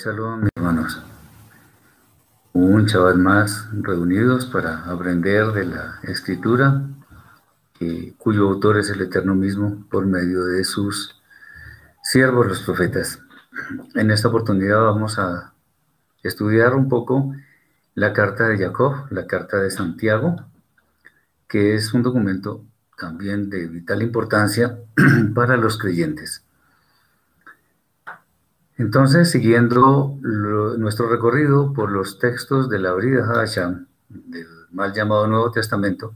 Shabbat Shalom, hermanos. Un Shabbat más reunidos para aprender de la Escritura, cuyo autor es el Eterno mismo por medio de sus siervos, los profetas. En esta oportunidad vamos a estudiar un poco la carta de Jacob, la carta de Santiago, que es un documento también de vital importancia para los creyentes. Entonces, siguiendo nuestro recorrido por los textos de la Brida Hashem, del mal llamado Nuevo Testamento,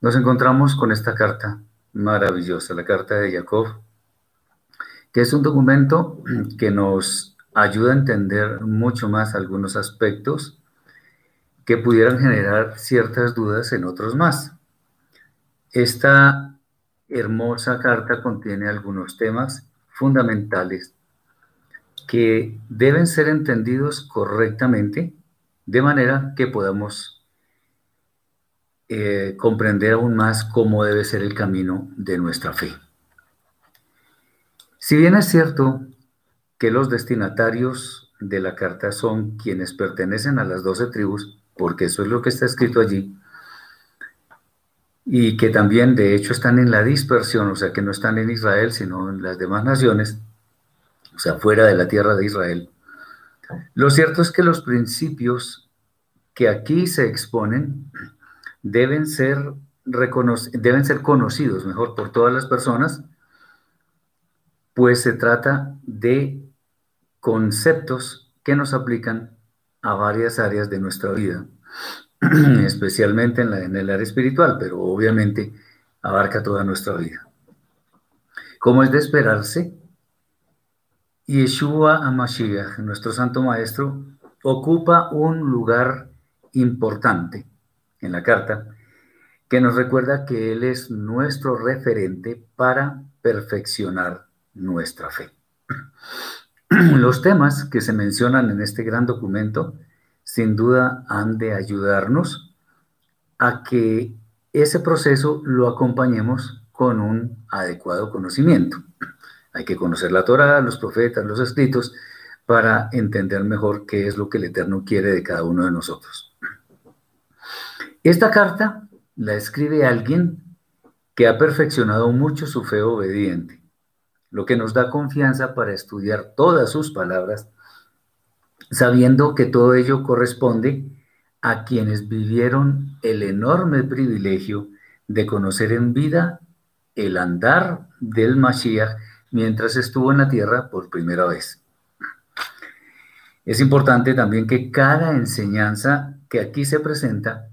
nos encontramos con esta carta maravillosa, la carta de Jacob, que es un documento que nos ayuda a entender mucho más algunos aspectos que pudieran generar ciertas dudas en otros más. Esta hermosa carta contiene algunos temas fundamentales que deben ser entendidos correctamente de manera que podamos eh, comprender aún más cómo debe ser el camino de nuestra fe. Si bien es cierto que los destinatarios de la carta son quienes pertenecen a las doce tribus, porque eso es lo que está escrito allí, y que también de hecho están en la dispersión, o sea que no están en Israel, sino en las demás naciones, o sea, fuera de la tierra de Israel. Lo cierto es que los principios que aquí se exponen deben ser, deben ser conocidos mejor por todas las personas, pues se trata de conceptos que nos aplican a varias áreas de nuestra vida, especialmente en, en el área espiritual, pero obviamente abarca toda nuestra vida. Como es de esperarse, Yeshua HaMashiach, nuestro Santo Maestro, ocupa un lugar importante en la carta que nos recuerda que Él es nuestro referente para perfeccionar nuestra fe. Los temas que se mencionan en este gran documento sin duda han de ayudarnos a que ese proceso lo acompañemos con un adecuado conocimiento. Hay que conocer la Torah, los profetas, los escritos, para entender mejor qué es lo que el Eterno quiere de cada uno de nosotros. Esta carta la escribe alguien que ha perfeccionado mucho su fe obediente, lo que nos da confianza para estudiar todas sus palabras, sabiendo que todo ello corresponde a quienes vivieron el enorme privilegio de conocer en vida el andar del Mashiach mientras estuvo en la tierra por primera vez. Es importante también que cada enseñanza que aquí se presenta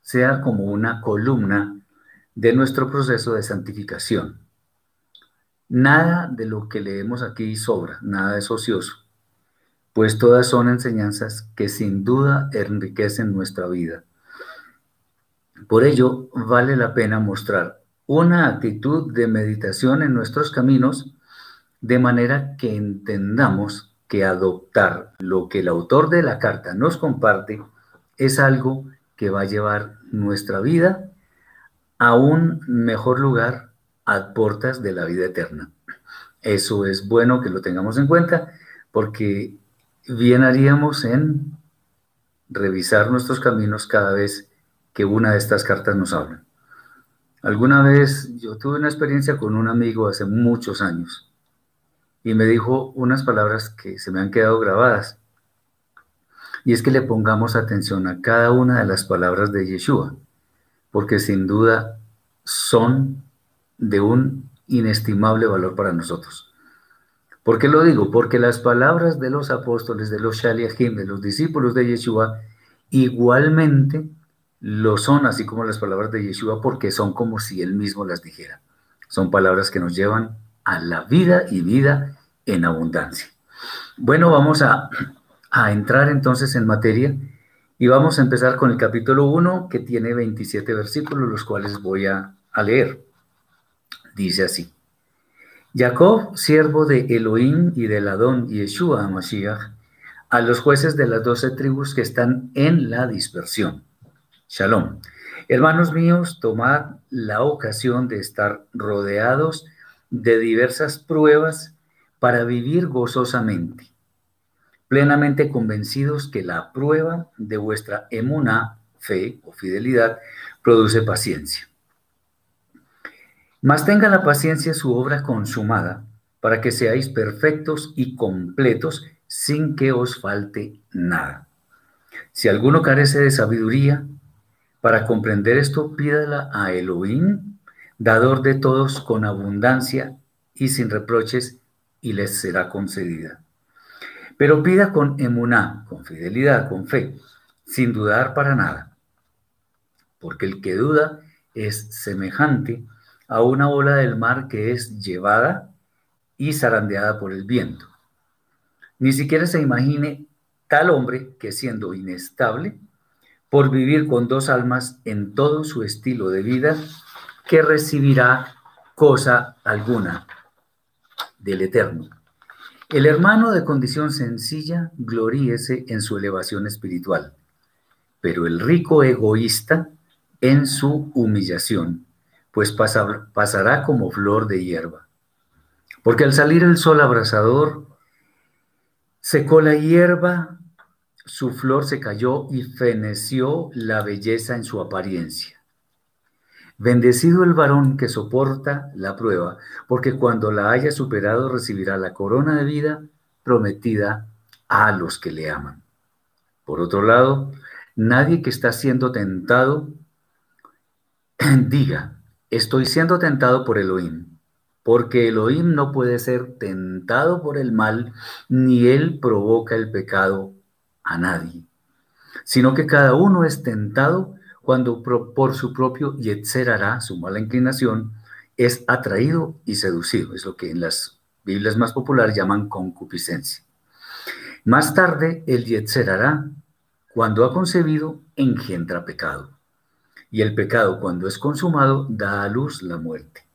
sea como una columna de nuestro proceso de santificación. Nada de lo que leemos aquí sobra, nada es ocioso, pues todas son enseñanzas que sin duda enriquecen nuestra vida. Por ello, vale la pena mostrar una actitud de meditación en nuestros caminos, de manera que entendamos que adoptar lo que el autor de la carta nos comparte es algo que va a llevar nuestra vida a un mejor lugar a puertas de la vida eterna. Eso es bueno que lo tengamos en cuenta porque bien haríamos en revisar nuestros caminos cada vez que una de estas cartas nos habla. Alguna vez yo tuve una experiencia con un amigo hace muchos años y me dijo unas palabras que se me han quedado grabadas. Y es que le pongamos atención a cada una de las palabras de Yeshua, porque sin duda son de un inestimable valor para nosotros. ¿Por qué lo digo? Porque las palabras de los apóstoles, de los Shaliachim, de los discípulos de Yeshua, igualmente lo son, así como las palabras de Yeshua, porque son como si él mismo las dijera. Son palabras que nos llevan a la vida y vida en abundancia. Bueno, vamos a, entrar entonces en materia y vamos a empezar con el capítulo 1 que tiene 27 versículos, los cuales voy a, a leer. Dice así. Jacob, siervo de Elohim y del Adón Yeshua Mashiach, a los jueces de las doce tribus que están en la dispersión Shalom. Hermanos míos, tomad la ocasión de estar rodeados de diversas pruebas para vivir gozosamente. plenamente convencidos que la prueba de vuestra emuna, fe o fidelidad, produce paciencia. Mas tenga la paciencia su obra consumada, para que seáis perfectos y completos sin que os falte nada. Si alguno carece de sabiduría, para comprender esto, pídala a Elohim, dador de todos con abundancia y sin reproches, y les será concedida. Pero pida con emuná, con fidelidad, con fe, sin dudar para nada. Porque el que duda es semejante a una ola del mar que es llevada y zarandeada por el viento. Ni siquiera se imagine tal hombre que siendo inestable, por vivir con dos almas en todo su estilo de vida, que recibirá cosa alguna del Eterno. El hermano de condición sencilla gloríese en su elevación espiritual, pero el rico egoísta en su humillación, pues pasará como flor de hierba. Porque al salir el sol abrasador, secó la hierba, su flor se cayó y feneció la belleza en su apariencia. Bendecido el varón que soporta la prueba, porque cuando la haya superado recibirá la corona de vida prometida a los que le aman. Por otro lado, nadie que está siendo tentado diga, estoy siendo tentado por Elohim, porque Elohim no puede ser tentado por el mal, ni él provoca el pecado a nadie, sino que cada uno es tentado cuando por su propio Yetzer hará, su mala inclinación, es atraído y seducido. Es lo que en las Biblias más populares llaman concupiscencia. Más tarde, el Yetzer hará, cuando ha concebido, engendra pecado. Y el pecado, cuando es consumado, da a luz la muerte.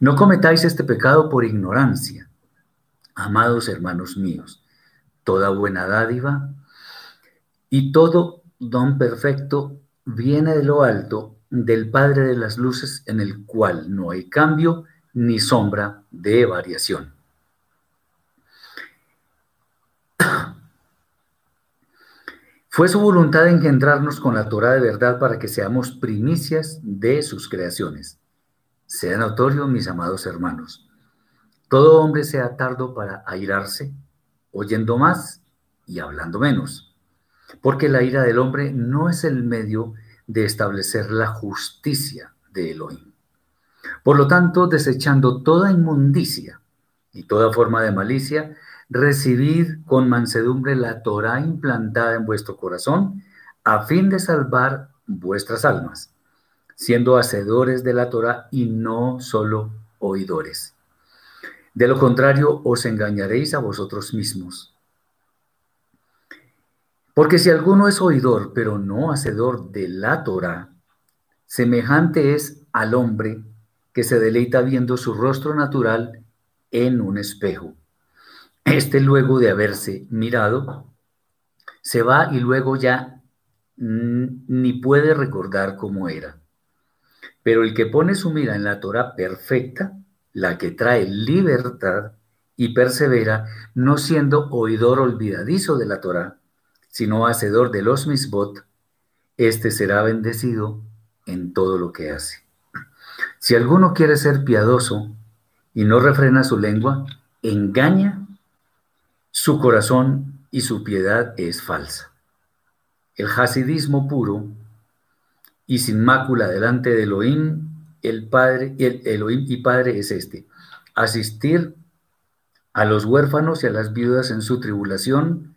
No cometáis este pecado por ignorancia, amados hermanos míos. Toda buena dádiva y todo don perfecto viene de lo alto, del Padre de las Luces, en el cual no hay cambio ni sombra de variación. Fue su voluntad engendrarnos con la Torah de verdad para que seamos primicias de sus creaciones. Sea notorio, mis amados hermanos, todo hombre sea tardo para airarse, oyendo más y hablando menos porque la ira del hombre no es el medio de establecer la justicia de Elohim. Por lo tanto, desechando toda inmundicia y toda forma de malicia, recibid con mansedumbre la Torah implantada en vuestro corazón, a fin de salvar vuestras almas, siendo hacedores de la Torah y no solo oidores. De lo contrario, os engañaréis a vosotros mismos porque si alguno es oidor, pero no hacedor de la Torah, semejante es al hombre que se deleita viendo su rostro natural en un espejo. Este luego de haberse mirado, se va y luego ya ni puede recordar cómo era. Pero el que pone su mira en la Torah perfecta, la que trae libertad y persevera, no siendo oidor olvidadizo de la Torah, sino hacedor de los misbot, éste será bendecido en todo lo que hace. Si alguno quiere ser piadoso y no refrena su lengua, engaña su corazón y su piedad es falsa. El hasidismo puro y sin mácula delante de Elohim, el Padre, el Elohim y Padre es este: asistir a los huérfanos y a las viudas en su tribulación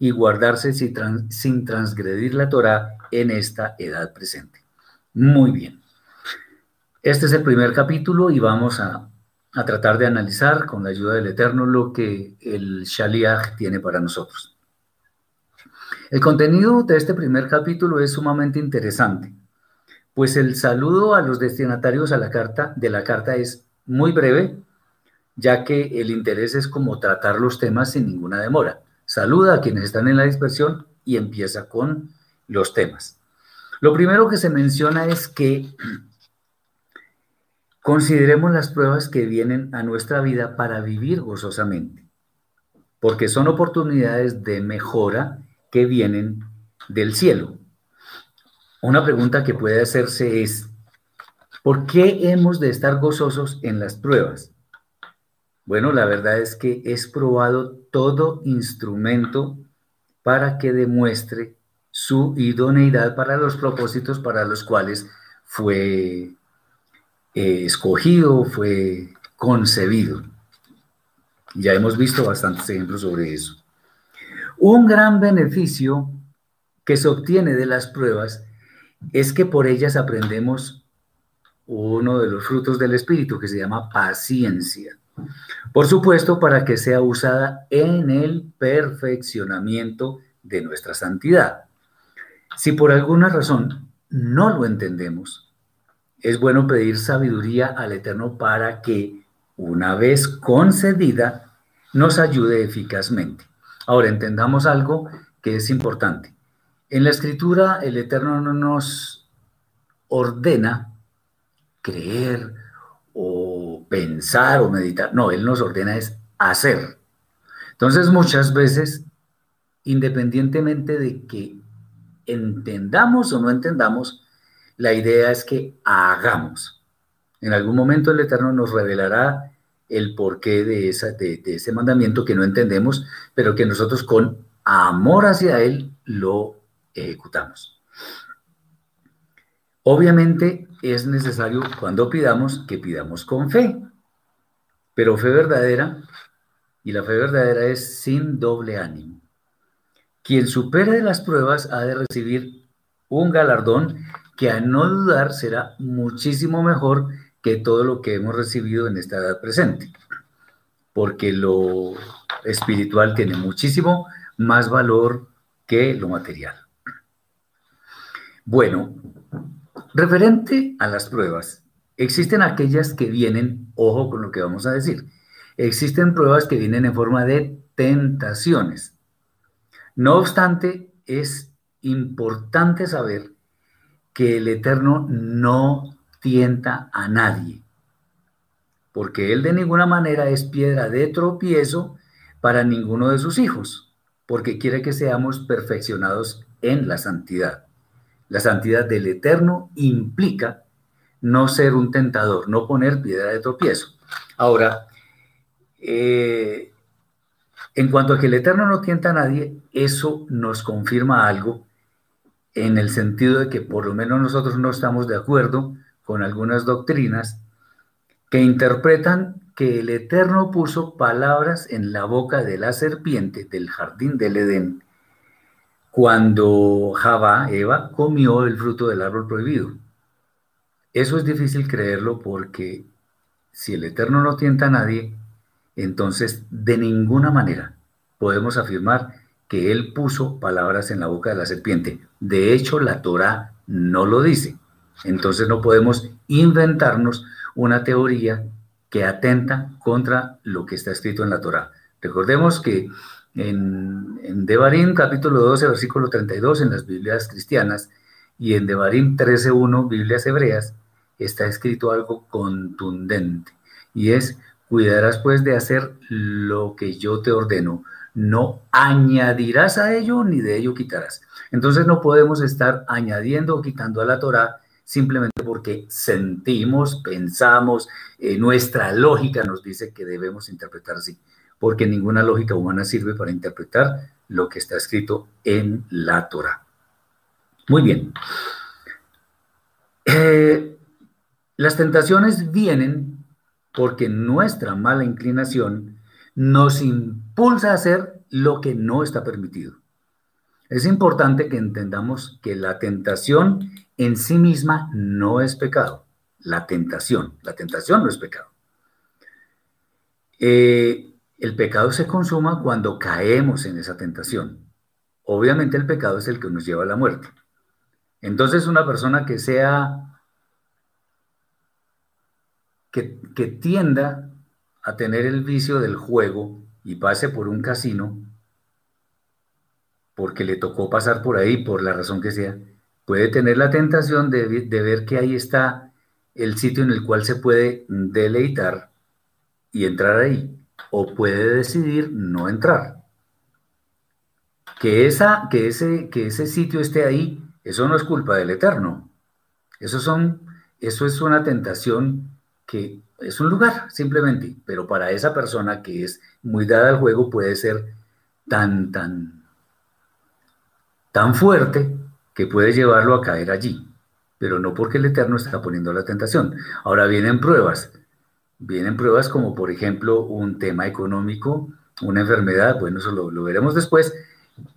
y guardarse sin transgredir la Torah en esta edad presente. Muy bien. Este es el primer capítulo y vamos a, tratar de analizar con la ayuda del Eterno lo que el Shaliach tiene para nosotros. El contenido de este primer capítulo es sumamente interesante, pues el saludo a los destinatarios a la carta, de la carta es muy breve, ya que el interés es como tratar los temas sin ninguna demora saluda a quienes están en la dispersión y empieza con los temas. Lo primero que se menciona es que consideremos las pruebas que vienen a nuestra vida para vivir gozosamente. porque son oportunidades de mejora que vienen del cielo. Una pregunta que puede hacerse es, ¿por qué hemos de estar gozosos en las pruebas? Bueno, la verdad es que es probado todo instrumento para que demuestre su idoneidad para los propósitos para los cuales fue eh, escogido, fue concebido. Ya hemos visto bastantes ejemplos sobre eso. Un gran beneficio que se obtiene de las pruebas es que por ellas aprendemos uno de los frutos del Espíritu que se llama paciencia. Por supuesto, para que sea usada en el perfeccionamiento de nuestra santidad. Si por alguna razón no lo entendemos, es bueno pedir sabiduría al Eterno para que, una vez concedida, nos ayude eficazmente. Ahora, entendamos algo que es importante. En la escritura, el Eterno no nos ordena creer pensar o meditar. No, Él nos ordena es hacer. Entonces, muchas veces, independientemente de que entendamos o no entendamos, la idea es que hagamos. En algún momento el Eterno nos revelará el porqué de, esa, de, ese mandamiento que no entendemos, pero que nosotros con amor hacia Él lo ejecutamos. Obviamente es necesario cuando pidamos que pidamos con fe, pero fe verdadera, y la fe verdadera es sin doble ánimo. Quien supere las pruebas ha de recibir un galardón que a no dudar será muchísimo mejor que todo lo que hemos recibido en esta edad presente, porque lo espiritual tiene muchísimo más valor que lo material. Bueno, referente a las pruebas, existen aquellas que vienen, ojo con lo que vamos a decir, existen pruebas que vienen en forma de tentaciones. No obstante, es importante saber que el Eterno no tienta a nadie, porque Él de ninguna manera es piedra de tropiezo para ninguno de sus hijos, porque quiere que seamos perfeccionados en la santidad. La santidad del Eterno implica no ser un tentador, no poner piedra de tropiezo. Ahora, eh, en cuanto a que el Eterno no tienta a nadie, eso nos confirma algo en el sentido de que por lo menos nosotros no estamos de acuerdo con algunas doctrinas que interpretan que el Eterno puso palabras en la boca de la serpiente del jardín del Edén cuando Java, Eva, comió el fruto del árbol prohibido. Eso es difícil creerlo porque si el Eterno no tienta a nadie, entonces de ninguna manera podemos afirmar que Él puso palabras en la boca de la serpiente. De hecho, la Torah no lo dice. Entonces no podemos inventarnos una teoría que atenta contra lo que está escrito en la Torah. Recordemos que en, en Devarim capítulo 12, versículo 32 en las Biblias cristianas y en Devarim 13.1, Biblias hebreas, está escrito algo contundente y es, cuidarás pues de hacer lo que yo te ordeno, no añadirás a ello ni de ello quitarás. Entonces no podemos estar añadiendo o quitando a la Torah simplemente porque sentimos, pensamos, eh, nuestra lógica nos dice que debemos interpretar así, porque ninguna lógica humana sirve para interpretar lo que está escrito en la Torah. Muy bien. Eh, las tentaciones vienen porque nuestra mala inclinación nos impulsa a hacer lo que no está permitido. Es importante que entendamos que la tentación en sí misma no es pecado. La tentación, la tentación no es pecado. Eh, el pecado se consuma cuando caemos en esa tentación. Obviamente el pecado es el que nos lleva a la muerte. Entonces una persona que sea, que, tienda a tener el vicio del juego y pase por un casino, porque le tocó pasar por ahí por la razón que sea, puede tener la tentación de, ver que ahí está el sitio en el cual se puede deleitar y entrar ahí. O puede decidir no entrar. Que, esa, que, ese, que ese sitio esté ahí, eso no es culpa del Eterno. Eso, son, eso es una tentación que es un lugar, simplemente, pero para esa persona que es muy dada al juego puede ser tan, tan, tan fuerte que puede llevarlo a caer allí, pero no porque el Eterno está poniendo la tentación. Ahora vienen pruebas, vienen pruebas como por ejemplo un tema económico, una enfermedad, bueno, eso lo, lo veremos después,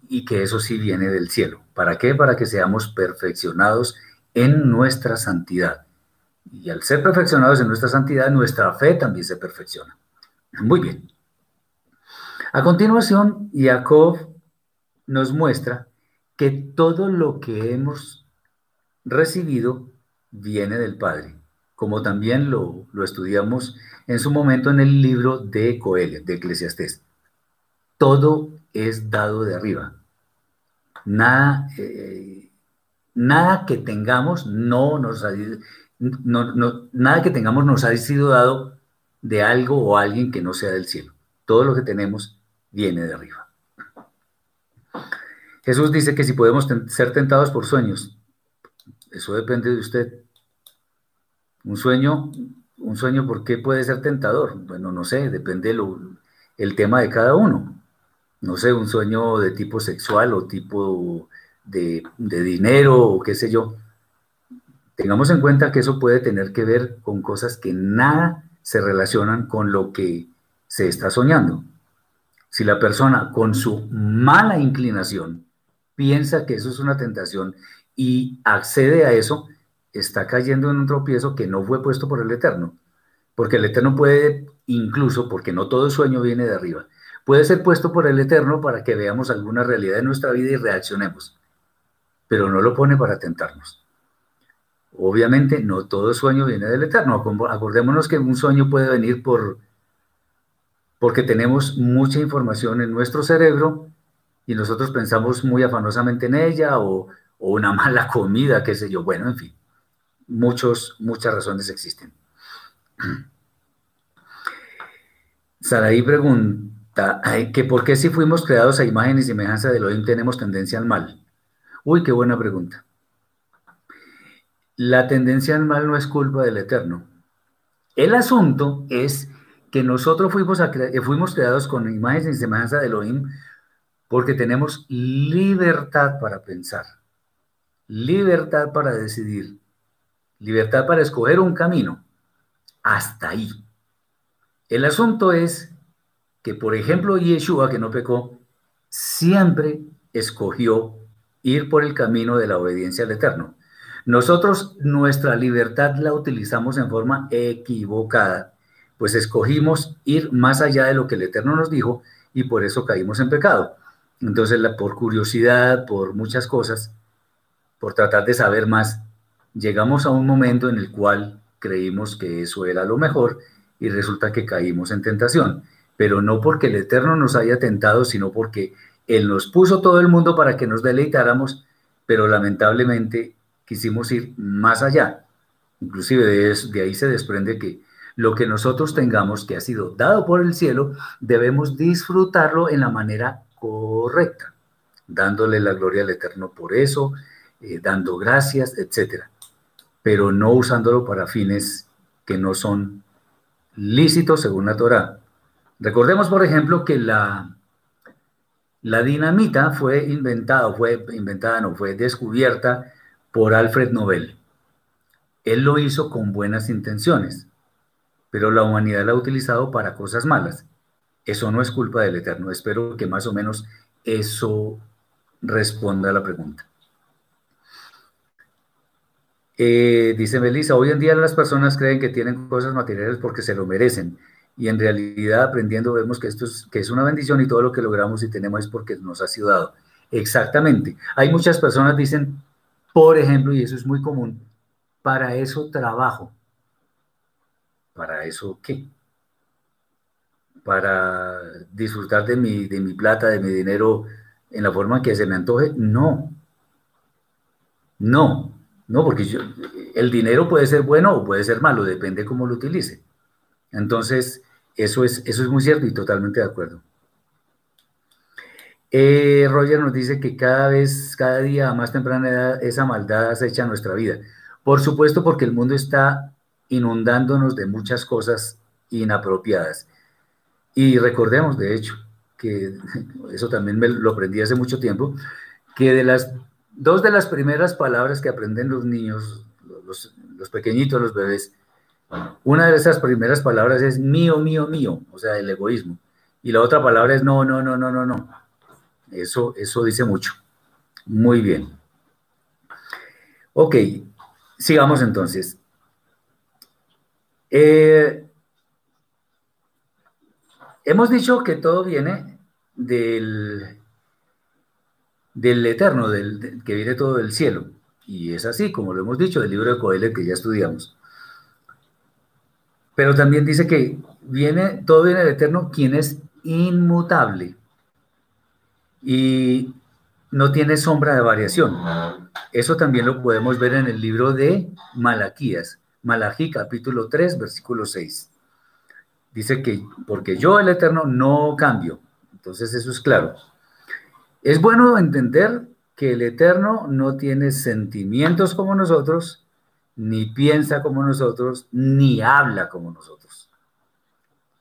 y que eso sí viene del cielo. ¿Para qué? Para que seamos perfeccionados en nuestra santidad. Y al ser perfeccionados en nuestra santidad, nuestra fe también se perfecciona. Muy bien. A continuación, Jacob nos muestra que todo lo que hemos recibido viene del Padre, como también lo, estudiamos en su momento en el libro de Coelho, de Eclesiastés. Todo es dado de arriba. Nada, eh, nada que tengamos no nos ha, nada que tengamos nos ha sido dado de algo o alguien que no sea del cielo. Todo lo que tenemos viene de arriba. Jesús dice que si podemos ser tentados por sueños, eso depende de usted. Un sueño, un sueño, ¿por qué puede ser tentador? Bueno, no sé, depende el tema de cada uno. No sé, un sueño de tipo sexual o tipo de, de dinero o qué sé yo. Tengamos en cuenta que eso puede tener que ver con cosas que nada se relacionan con lo que se está soñando. Si la persona con su mala inclinación piensa que eso es una tentación y accede a eso, está cayendo en un tropiezo que no fue puesto por el Eterno. Porque el Eterno puede, incluso, porque no todo sueño viene de arriba, puede ser puesto por el Eterno para que veamos alguna realidad de nuestra vida y reaccionemos, pero no lo pone para tentarnos. Obviamente, no todo sueño viene del Eterno. Acordémonos que un sueño puede venir por porque tenemos mucha información en nuestro cerebro y nosotros pensamos muy afanosamente en ella o, una mala comida, qué sé yo. Bueno, en fin, muchos, muchas razones existen. Saraí pregunta que por qué si fuimos creados a imagen y semejanza de Elohim tenemos tendencia al mal. Uy, qué buena pregunta. La tendencia al mal no es culpa del Eterno. El asunto es que nosotros fuimos, fuimos creados con imagen y semejanza de Elohim porque tenemos libertad para pensar, libertad para decidir, libertad para escoger un camino. Hasta ahí. El asunto es que, por ejemplo, Yeshua, que no pecó, siempre escogió ir por el camino de la obediencia al Eterno. Nosotros nuestra libertad la utilizamos en forma equivocada, pues escogimos ir más allá de lo que el Eterno nos dijo y por eso caímos en pecado. Entonces, por curiosidad, por muchas cosas, por tratar de saber más, llegamos a un momento en el cual creímos que eso era lo mejor y resulta que caímos en tentación. Pero no porque el Eterno nos haya tentado, sino porque Él nos puso todo el mundo para que nos deleitáramos, pero lamentablemente quisimos ir más allá. Inclusive de, de ahí se desprende que lo que nosotros tengamos que ha sido dado por el cielo, debemos disfrutarlo en la manera correcta, dándole la gloria al Eterno por eso, eh, dando gracias, etc. Pero no usándolo para fines que no son lícitos según la Torah. Recordemos, por ejemplo, que la, la dinamita fue inventada, fue inventada, no, fue descubierta por Alfred Nobel. Él lo hizo con buenas intenciones, pero la humanidad la ha utilizado para cosas malas. Eso no es culpa del Eterno. Espero que más o menos eso responda a la pregunta. Eh, dice Melissa, hoy en día las personas creen que tienen cosas materiales porque se lo merecen y en realidad aprendiendo vemos que esto es, que es una bendición y todo lo que logramos y tenemos es porque nos ha sido dado. Exactamente. Hay muchas personas dicen, por ejemplo, y eso es muy común, para eso trabajo. ¿Para eso qué? para disfrutar de mi, de mi plata, de mi dinero en la forma que se me antoje. No. No. No, porque yo, el dinero puede ser bueno o puede ser malo, depende cómo lo utilice. Entonces, Eso es, eso es muy cierto y totalmente de acuerdo. Eh, Roger nos dice que cada vez, cada día a más temprana edad, esa maldad acecha nuestra vida. Por supuesto, porque el mundo está inundándonos de muchas cosas inapropiadas. Y recordemos, de hecho, que eso también me lo aprendí hace mucho tiempo, que de las dos de las primeras palabras que aprenden los niños, los, pequeñitos, los bebés, una de esas primeras palabras es mío, mío, mío, o sea, el egoísmo. Y la otra palabra es no, no, no, no, no, no. Eso, eso dice mucho. Muy bien. Ok, sigamos entonces. Eh, hemos dicho que todo viene del, del eterno, del, que viene todo del cielo. Y es así, como lo hemos dicho, del libro de Coelho que ya estudiamos. Pero también dice que viene, todo viene del Eterno, quien es inmutable y no tiene sombra de variación. Eso también lo podemos ver en el libro de Malaquías, Malaquí capítulo 3, versículo 6. Dice que porque yo el Eterno no cambio. Entonces eso es claro. Es bueno entender que el Eterno no tiene sentimientos como nosotros, ni piensa como nosotros, ni habla como nosotros.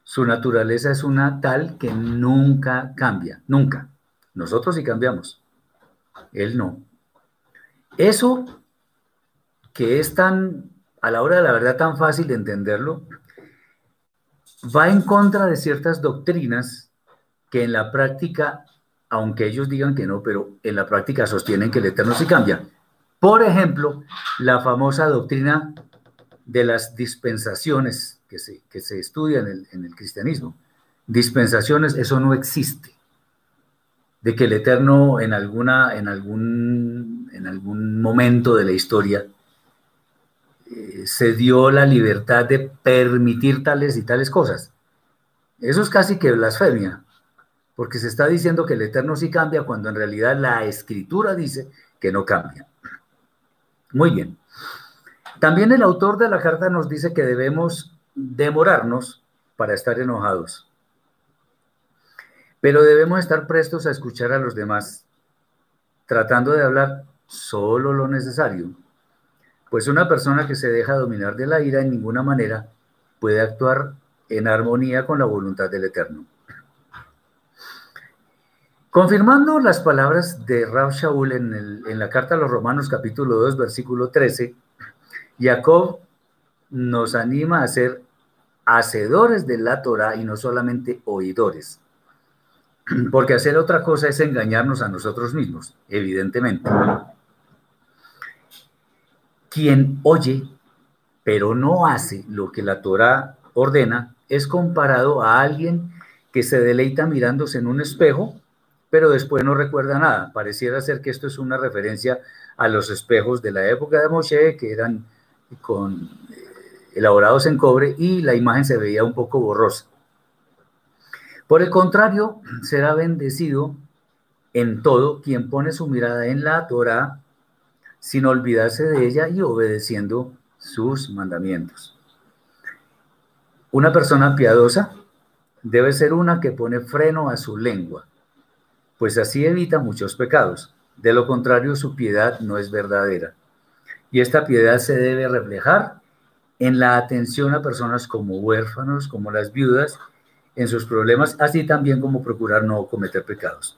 Su naturaleza es una tal que nunca cambia, nunca. Nosotros sí cambiamos, él no. Eso que es tan, a la hora de la verdad, tan fácil de entenderlo, va en contra de ciertas doctrinas que en la práctica, aunque ellos digan que no, pero en la práctica sostienen que el Eterno sí cambia. Por ejemplo, la famosa doctrina de las dispensaciones que se, que se estudia en el, en el cristianismo. Dispensaciones, eso no existe. De que el Eterno en, alguna, en, algún, en algún momento de la historia eh, se dio la libertad de permitir tales y tales cosas. Eso es casi que blasfemia, porque se está diciendo que el Eterno sí cambia cuando en realidad la escritura dice que no cambia. Muy bien. También el autor de la carta nos dice que debemos demorarnos para estar enojados, pero debemos estar prestos a escuchar a los demás, tratando de hablar solo lo necesario, pues una persona que se deja dominar de la ira en ninguna manera puede actuar en armonía con la voluntad del Eterno. Confirmando las palabras de Rab Shaul en, la carta a los Romanos capítulo 2 versículo 13, Jacob nos anima a ser hacedores de la Torah y no solamente oidores. Porque hacer otra cosa es engañarnos a nosotros mismos, evidentemente. Quien oye, pero no hace lo que la Torah ordena, es comparado a alguien que se deleita mirándose en un espejo pero después no recuerda nada. Pareciera ser que esto es una referencia a los espejos de la época de Moshe, que eran con, eh, elaborados en cobre y la imagen se veía un poco borrosa. Por el contrario, será bendecido en todo quien pone su mirada en la Torah sin olvidarse de ella y obedeciendo sus mandamientos. Una persona piadosa debe ser una que pone freno a su lengua pues así evita muchos pecados. De lo contrario, su piedad no es verdadera. Y esta piedad se debe reflejar en la atención a personas como huérfanos, como las viudas, en sus problemas, así también como procurar no cometer pecados.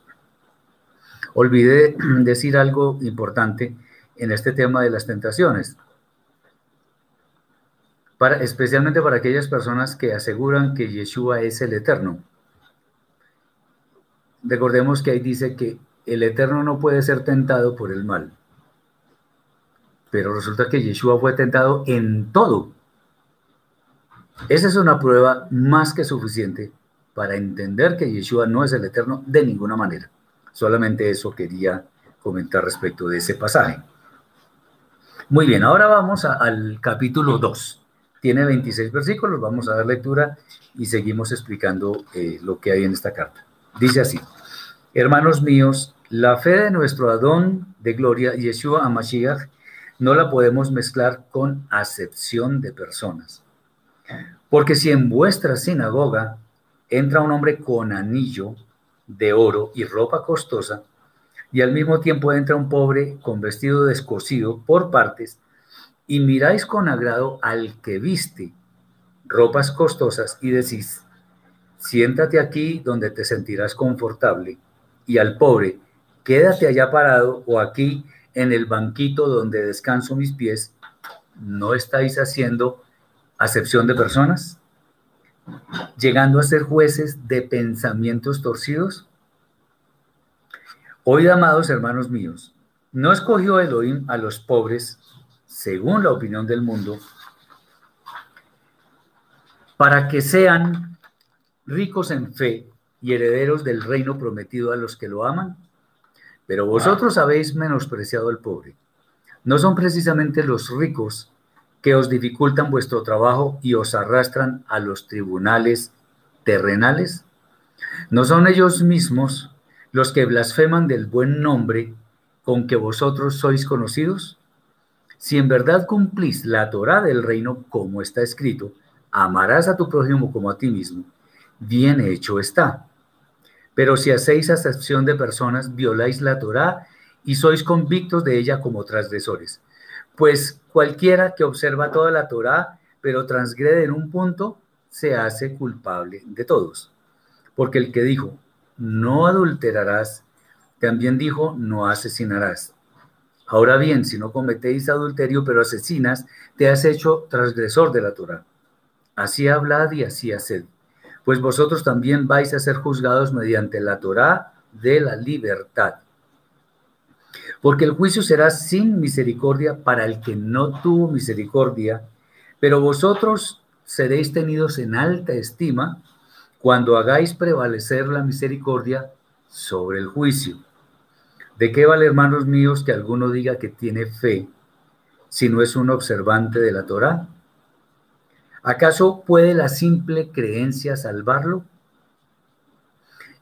Olvidé decir algo importante en este tema de las tentaciones, especialmente para aquellas personas que aseguran que Yeshua es el Eterno recordemos que ahí dice que el Eterno no puede ser tentado por el mal. Pero resulta que Yeshua fue tentado en todo. Esa es una prueba más que suficiente para entender que Yeshua no es el Eterno de ninguna manera. Solamente eso quería comentar respecto de ese pasaje. Muy bien, ahora vamos al capítulo 2. Tiene 26 versículos, vamos a dar lectura y seguimos explicando eh, lo que hay en esta carta. Dice así, hermanos míos, la fe de nuestro Adón de gloria, Yeshua Amashiach, no la podemos mezclar con acepción de personas. Porque si en vuestra sinagoga entra un hombre con anillo de oro y ropa costosa, y al mismo tiempo entra un pobre con vestido descosido por partes, y miráis con agrado al que viste ropas costosas y decís, siéntate aquí donde te sentirás confortable, y al pobre, quédate allá parado o aquí en el banquito donde descanso mis pies, ¿no estáis haciendo acepción de personas? ¿Llegando a ser jueces de pensamientos torcidos? Hoy, amados hermanos míos, no escogió Elohim a los pobres, según la opinión del mundo, para que sean ricos en fe y herederos del reino prometido a los que lo aman. Pero vosotros habéis menospreciado al pobre. No son precisamente los ricos que os dificultan vuestro trabajo y os arrastran a los tribunales terrenales. ¿No son ellos mismos los que blasfeman del buen nombre con que vosotros sois conocidos? Si en verdad cumplís la Torah del reino como está escrito, amarás a tu prójimo como a ti mismo, bien hecho está. Pero si hacéis acepción de personas, violáis la Torá y sois convictos de ella como transgresores. Pues cualquiera que observa toda la Torá, pero transgrede en un punto, se hace culpable de todos. Porque el que dijo, no adulterarás, también dijo, no asesinarás. Ahora bien, si no cometéis adulterio, pero asesinas, te has hecho transgresor de la Torá. Así hablad y así haced, pues vosotros también vais a ser juzgados mediante la Torá de la libertad. Porque el juicio será sin misericordia para el que no tuvo misericordia, pero vosotros seréis tenidos en alta estima cuando hagáis prevalecer la misericordia sobre el juicio. ¿De qué vale, hermanos míos, que alguno diga que tiene fe si no es un observante de la Torá? ¿Acaso puede la simple creencia salvarlo?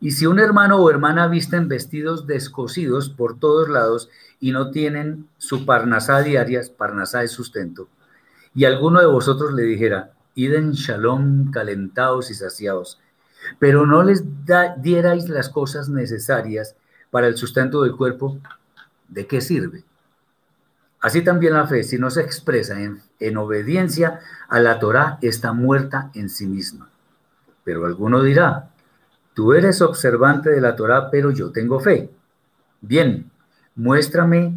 Y si un hermano o hermana visten vestidos descosidos por todos lados y no tienen su parnasá diaria, parnasá de sustento, y alguno de vosotros le dijera, id en shalom calentados y saciados, pero no les dierais las cosas necesarias para el sustento del cuerpo, ¿de qué sirve? Así también la fe, si no se expresa en, obediencia a la Torá, está muerta en sí misma. Pero alguno dirá, tú eres observante de la Torá, pero yo tengo fe. Bien, muéstrame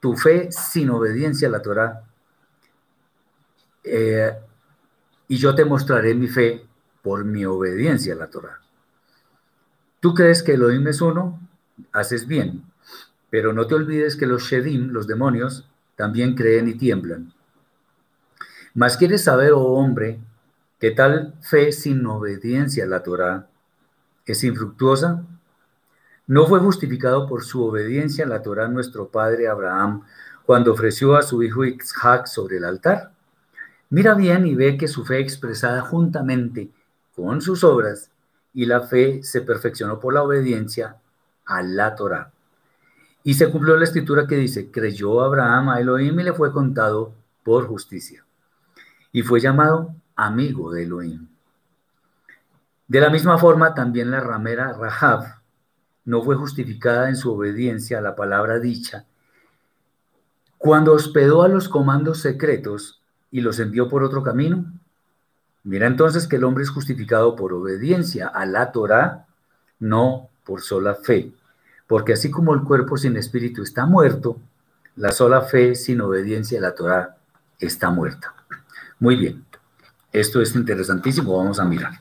tu fe sin obediencia a la Torá, eh, y yo te mostraré mi fe por mi obediencia a la Torá. ¿Tú crees que Elohim es uno? Haces bien. Pero no te olvides que los Shedim, los demonios, también creen y tiemblan. Mas quieres saber, oh hombre, que tal fe sin obediencia a la Torah es infructuosa. ¿No fue justificado por su obediencia a la Torah nuestro padre Abraham cuando ofreció a su hijo Isaac sobre el altar? Mira bien y ve que su fe expresada juntamente con sus obras y la fe se perfeccionó por la obediencia a la Torah. Y se cumplió la escritura que dice, creyó Abraham a Elohim y le fue contado por justicia. Y fue llamado amigo de Elohim. De la misma forma, también la ramera Rahab no fue justificada en su obediencia a la palabra dicha cuando hospedó a los comandos secretos y los envió por otro camino. Mira entonces que el hombre es justificado por obediencia a la Torah, no por sola fe. Porque así como el cuerpo sin espíritu está muerto, la sola fe sin obediencia a la Torah está muerta. Muy bien, esto es interesantísimo, vamos a mirar.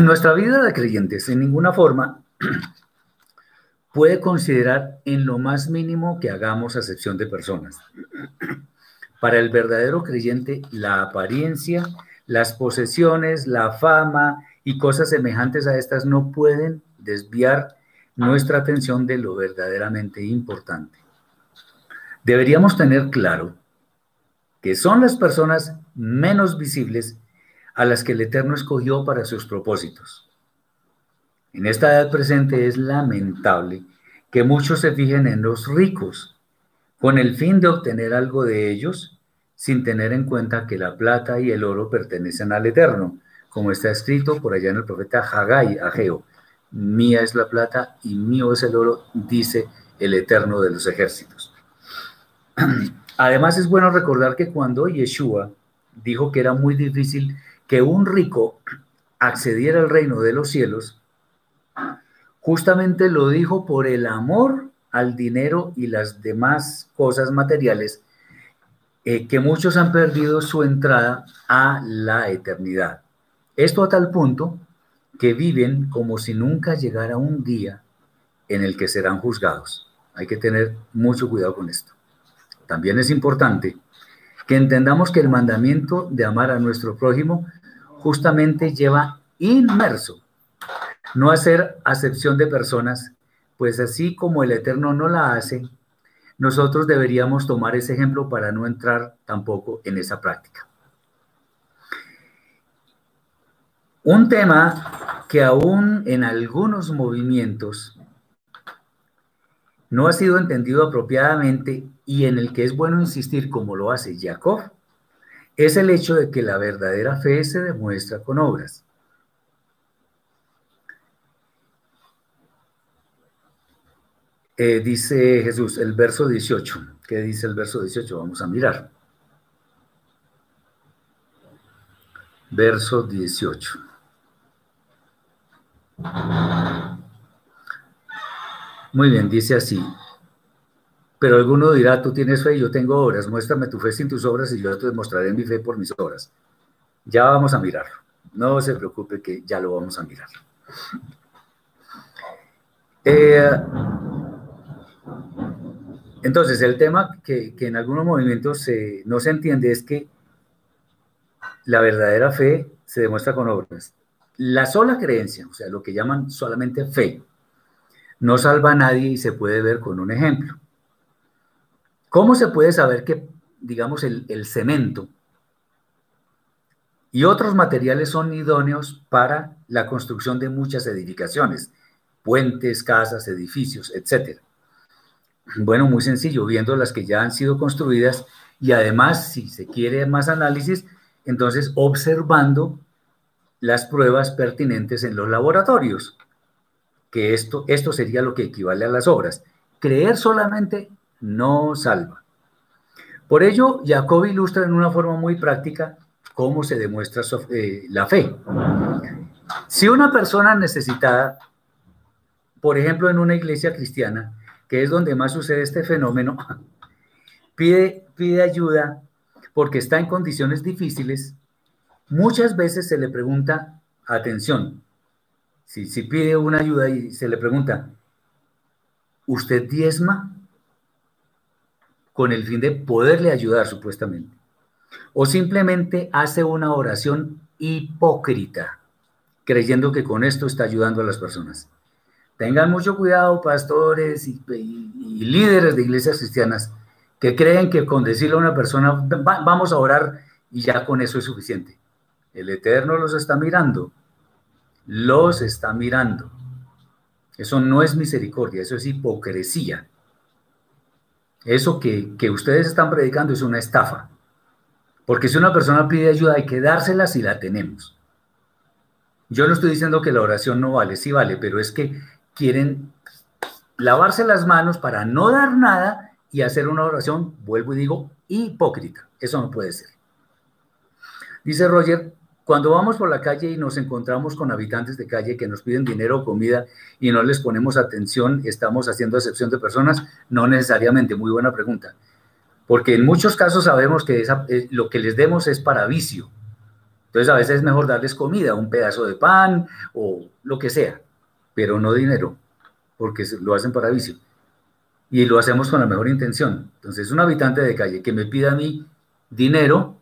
Nuestra vida de creyentes en ninguna forma puede considerar en lo más mínimo que hagamos acepción de personas. Para el verdadero creyente, la apariencia, las posesiones, la fama y cosas semejantes a estas no pueden desviar nuestra atención de lo verdaderamente importante. Deberíamos tener claro que son las personas menos visibles a las que el Eterno escogió para sus propósitos. En esta edad presente es lamentable que muchos se fijen en los ricos con el fin de obtener algo de ellos sin tener en cuenta que la plata y el oro pertenecen al Eterno, como está escrito por allá en el profeta Haggai, Ageo. Mía es la plata y mío es el oro, dice el Eterno de los ejércitos. Además es bueno recordar que cuando Yeshua dijo que era muy difícil que un rico accediera al reino de los cielos, justamente lo dijo por el amor al dinero y las demás cosas materiales eh, que muchos han perdido su entrada a la eternidad. Esto a tal punto que viven como si nunca llegara un día en el que serán juzgados. Hay que tener mucho cuidado con esto. También es importante entendamos que el mandamiento de amar a nuestro prójimo justamente lleva inmerso no hacer acepción de personas, pues así como el Eterno no la hace, nosotros deberíamos tomar ese ejemplo para no entrar tampoco en esa práctica. Un tema que aún en algunos movimientos no ha sido entendido apropiadamente y en el que es bueno insistir como lo hace Jacob, es el hecho de que la verdadera fe se demuestra con obras. Eh, dice Jesús, el verso 18. ¿Qué dice el verso 18? Vamos a mirar. Verso 18. Muy bien, dice así. Pero alguno dirá, tú tienes fe y yo tengo obras. Muéstrame tu fe sin tus obras y yo te demostraré mi fe por mis obras. Ya vamos a mirarlo. No se preocupe que ya lo vamos a mirar. Eh, entonces, el tema que, en algunos movimientos no se entiende es que la verdadera fe se demuestra con obras. La sola creencia, o sea, lo que llaman solamente fe, no salva a nadie y se puede ver con un ejemplo. ¿Cómo se puede saber que, digamos, el, el cemento y otros materiales son idóneos para la construcción de muchas edificaciones, puentes, casas, edificios, etcétera? Bueno, muy sencillo, viendo las que ya han sido construidas y además, si se quiere más análisis, entonces observando las pruebas pertinentes en los laboratorios, que esto, esto sería lo que equivale a las obras. Creer solamente no salva. Por ello, Jacob ilustra en una forma muy práctica cómo se demuestra eh, la fe. Si una persona necesitada, por ejemplo, en una iglesia cristiana, que es donde más sucede este fenómeno, pide, pide ayuda porque está en condiciones difíciles, muchas veces se le pregunta, atención, si, si pide una ayuda y se le pregunta, ¿usted diezma? Con el fin de poderle ayudar supuestamente. O simplemente hace una oración hipócrita, creyendo que con esto está ayudando a las personas. Tengan mucho cuidado, pastores y, líderes de iglesias cristianas, que creen que con decirle a una persona, vamos a orar y ya con eso es suficiente. El Eterno los está mirando, los está mirando. Eso no es misericordia, eso es hipocresía. Eso que, que ustedes están predicando es una estafa. Porque si una persona pide ayuda hay que dársela si la tenemos. Yo no estoy diciendo que la oración no vale, sí vale, pero es que quieren lavarse las manos para no dar nada y hacer una oración, vuelvo y digo, hipócrita. Eso no puede ser. Dice Roger, cuando vamos por la calle y nos encontramos con habitantes de calle que nos piden dinero o comida y no les ponemos atención, ¿estamos haciendo excepción de personas? No necesariamente, muy buena pregunta. Porque en muchos casos sabemos que eh, lo que les demos es para vicio. Entonces a veces es mejor darles comida, un pedazo de pan o lo que sea pero no dinero, porque lo hacen para vicio. Y lo hacemos con la mejor intención. Entonces, un habitante de calle que me pida a mí dinero,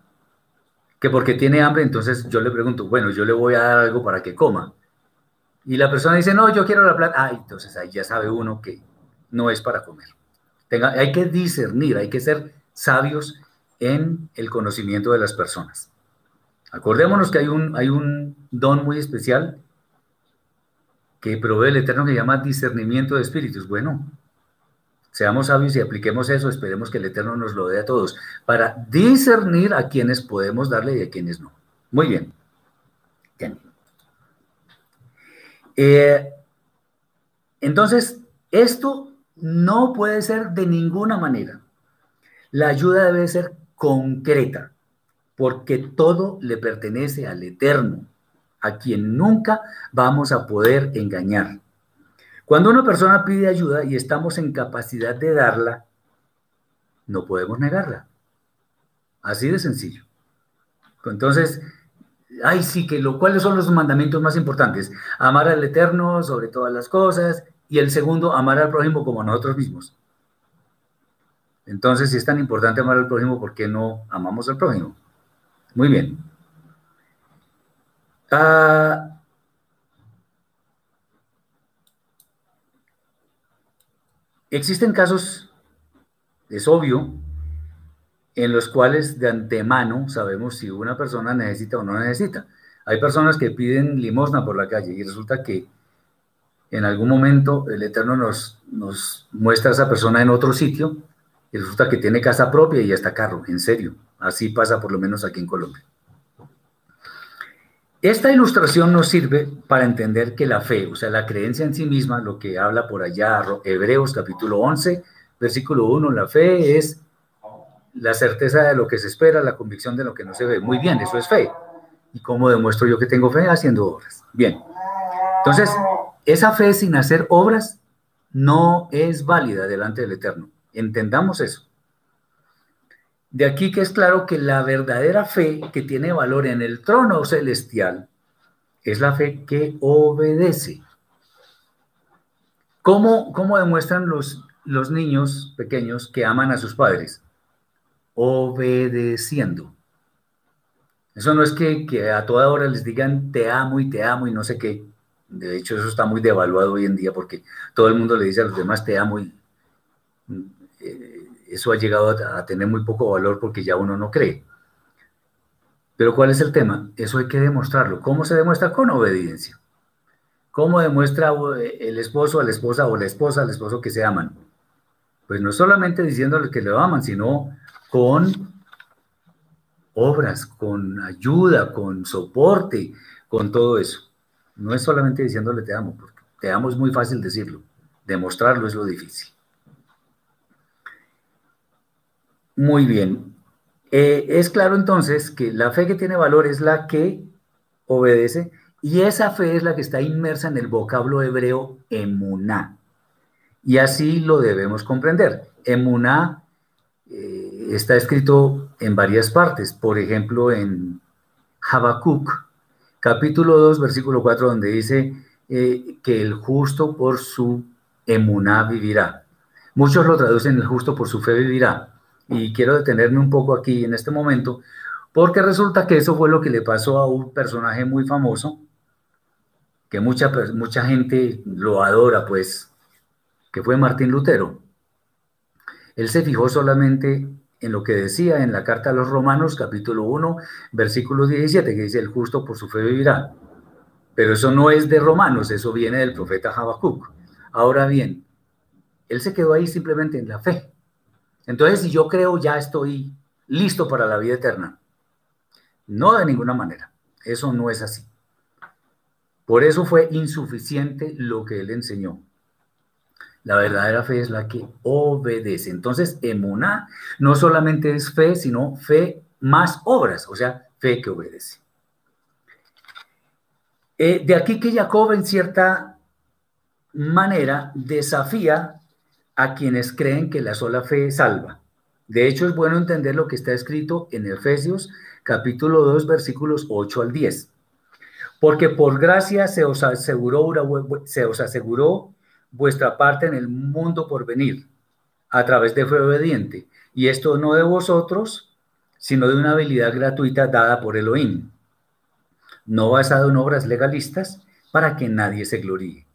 que porque tiene hambre, entonces yo le pregunto, bueno, yo le voy a dar algo para que coma. Y la persona dice, no, yo quiero la plata. Ah, entonces ahí ya sabe uno que no es para comer. Hay que discernir, hay que ser sabios en el conocimiento de las personas. Acordémonos que hay un, hay un don muy especial que provee el Eterno que llama discernimiento de espíritus. Bueno, Seamos sabios y apliquemos eso, esperemos que el Eterno nos lo dé a todos, para discernir a quienes podemos darle y a quienes no. Muy bien. Eh, entonces, esto no puede ser de ninguna manera. La ayuda debe ser concreta, porque todo le pertenece al Eterno, a quien nunca vamos a poder engañar. Cuando una persona pide ayuda y estamos en capacidad de darla, no podemos negarla. Así de sencillo. Entonces, ay, sí, que lo, ¿cuáles son los mandamientos más importantes? Amar al Eterno sobre todas las cosas y el segundo, amar al prójimo como nosotros mismos. Entonces, si es tan importante amar al prójimo, ¿por qué no amamos al prójimo? Muy bien. Ah, existen casos, es obvio, en los cuales de antemano sabemos si una persona necesita o no necesita. Hay personas que piden limosna por la calle y resulta que en algún momento el Eterno nos, nos muestra a esa persona en otro sitio y resulta que tiene casa propia y hasta carro, en serio. Así pasa por lo menos aquí en Colombia. Esta ilustración nos sirve para entender que la fe, o sea, la creencia en sí misma, lo que habla por allá Hebreos capítulo 11, versículo 1, la fe es la certeza de lo que se espera, la convicción de lo que no se ve. Muy bien, eso es fe. ¿Y cómo demuestro yo que tengo fe? Haciendo obras. Bien. Entonces, esa fe sin hacer obras no es válida delante del Eterno. Entendamos eso. De aquí que es claro que la verdadera fe que tiene valor en el trono celestial es la fe que obedece. ¿Cómo, cómo demuestran los, los niños pequeños que aman a sus padres? obedeciendo. Eso no es que, a toda hora les digan te amo y te amo y no sé qué. De hecho, eso está muy devaluado hoy en día porque todo el mundo le dice a los demás te amo y eh, eso ha llegado a, tener muy poco valor porque ya uno no cree. Pero ¿cuál es el tema? Eso hay que demostrarlo. ¿Cómo se demuestra? Con obediencia. ¿Cómo demuestra el esposo a la esposa o la esposa al esposo que se aman? Pues no solamente diciéndole que lo aman, sino con obras, con ayuda, con soporte, con todo eso. No es solamente diciéndole te amo, porque te amo es muy fácil decirlo, demostrarlo es lo difícil. Muy bien. Eh, es claro entonces que la fe que tiene valor es la que obedece y esa fe es la que está inmersa en el vocablo hebreo emuná. Y así lo debemos comprender. Emuná eh, está escrito en varias partes, por ejemplo en Habacuc, capítulo 2, versículo 4, donde dice eh, que el justo por su emuná vivirá. Muchos lo traducen el justo por su fe vivirá. Y quiero detenerme un poco aquí en este momento, porque resulta que eso fue lo que le pasó a un personaje muy famoso, que mucha, mucha gente lo adora, pues, que fue Martín Lutero. Él se fijó solamente en lo que decía en la carta a los Romanos, capítulo 1, versículo 17, que dice, el justo por su fe vivirá. Pero eso no es de Romanos, eso viene del profeta Habacuc. Ahora bien, él se quedó ahí simplemente en la fe. Entonces, si yo creo, ya estoy listo para la vida eterna. No de ninguna manera. Eso no es así. Por eso fue insuficiente lo que él enseñó. La verdadera fe es la que obedece. Entonces, emuná no solamente es fe, sino fe más obras, o sea, fe que obedece. Eh, de aquí que Jacob en cierta manera desafía a quienes creen que la sola fe salva. De hecho, es bueno entender lo que está escrito en Efesios capítulo 2 versículos 8 al 10. Porque por gracia se os aseguró, se os aseguró vuestra parte en el mundo por venir, a través de fe obediente. Y esto no de vosotros, sino de una habilidad gratuita dada por Elohim, no basado en obras legalistas, para que nadie se gloríe.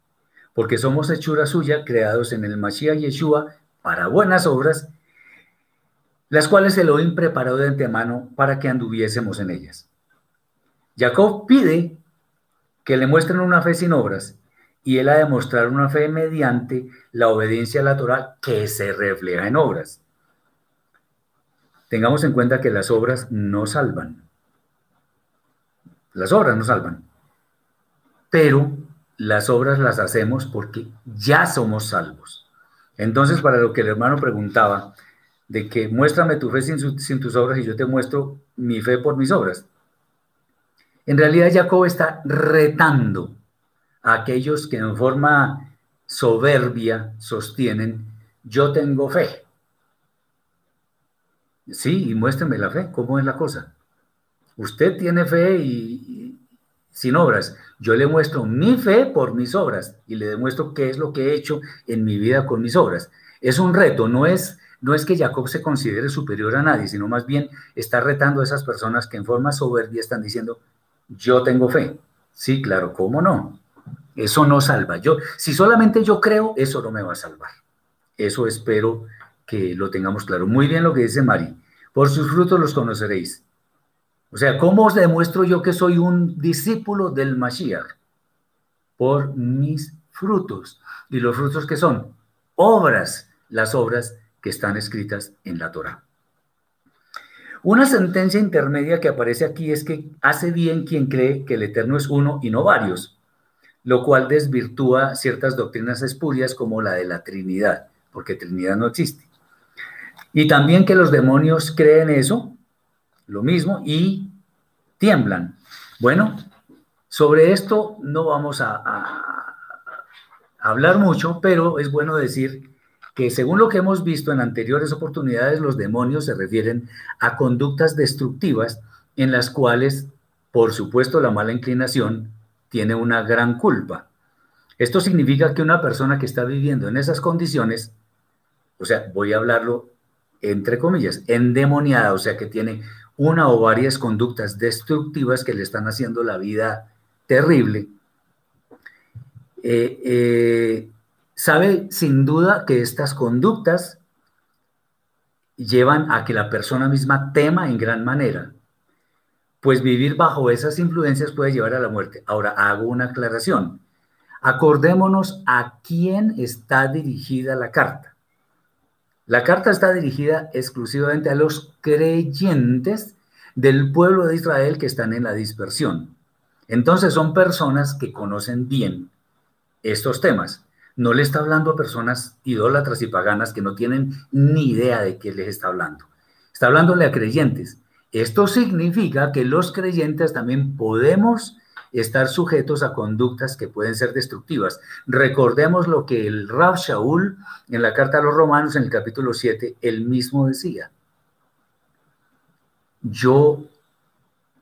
Porque somos hechura suya, creados en el Mashiach Yeshua para buenas obras, las cuales Elohim preparó de antemano para que anduviésemos en ellas. Jacob pide que le muestren una fe sin obras, y él ha de mostrar una fe mediante la obediencia a la Torah que se refleja en obras. Tengamos en cuenta que las obras no salvan. Las obras no salvan. Pero las obras las hacemos porque ya somos salvos. Entonces, para lo que el hermano preguntaba, de que muéstrame tu fe sin, tus obras y yo te muestro mi fe por mis obras. En realidad Jacob está retando a aquellos que en forma soberbia sostienen, yo tengo fe. Sí, y muéstrame la fe, ¿cómo es la cosa? Usted tiene fe y, sin obras. Yo le muestro mi fe por mis obras y le demuestro qué es lo que he hecho en mi vida con mis obras. Es un reto, no es, no es que Jacob se considere superior a nadie, sino más bien está retando a esas personas que en forma soberbia están diciendo, yo tengo fe. Sí, claro, ¿cómo no? Eso no salva. Yo, si solamente yo creo, eso no me va a salvar. Eso espero que lo tengamos claro. Muy bien lo que dice Mari. Por sus frutos los conoceréis. O sea, ¿cómo os demuestro yo que soy un discípulo del Mashiach? Por mis frutos. ¿Y los frutos que son? Obras, las obras que están escritas en la Torah. Una sentencia intermedia que aparece aquí es que hace bien quien cree que el Eterno es uno y no varios, lo cual desvirtúa ciertas doctrinas espurias como la de la Trinidad, porque Trinidad no existe. Y también que los demonios creen eso, lo mismo, y tiemblan. Bueno, sobre esto no vamos a, hablar mucho, pero es bueno decir que según lo que hemos visto en anteriores oportunidades, los demonios se refieren a conductas destructivas en las cuales, por supuesto, la mala inclinación tiene una gran culpa. Esto significa que una persona que está viviendo en esas condiciones, o sea, voy a hablarlo entre comillas, endemoniada, o sea, que tiene una o varias conductas destructivas que le están haciendo la vida terrible, eh, eh, sabe sin duda que estas conductas llevan a que la persona misma tema en gran manera, pues vivir bajo esas influencias puede llevar a la muerte. Ahora, hago una aclaración. Acordémonos a quién está dirigida la carta. La carta está dirigida exclusivamente a los creyentes del pueblo de Israel que están en la dispersión. Entonces son personas que conocen bien estos temas no le está hablando a personas idólatras y paganas que no tienen ni idea de qué les está hablando. Está hablándole a creyentes. Esto significa que los creyentes también podemos estar sujetos a conductas que pueden ser destructivas. Recordemos lo que el Rab Shaul en la carta a los romanos en el capítulo 7, él mismo decía. Yo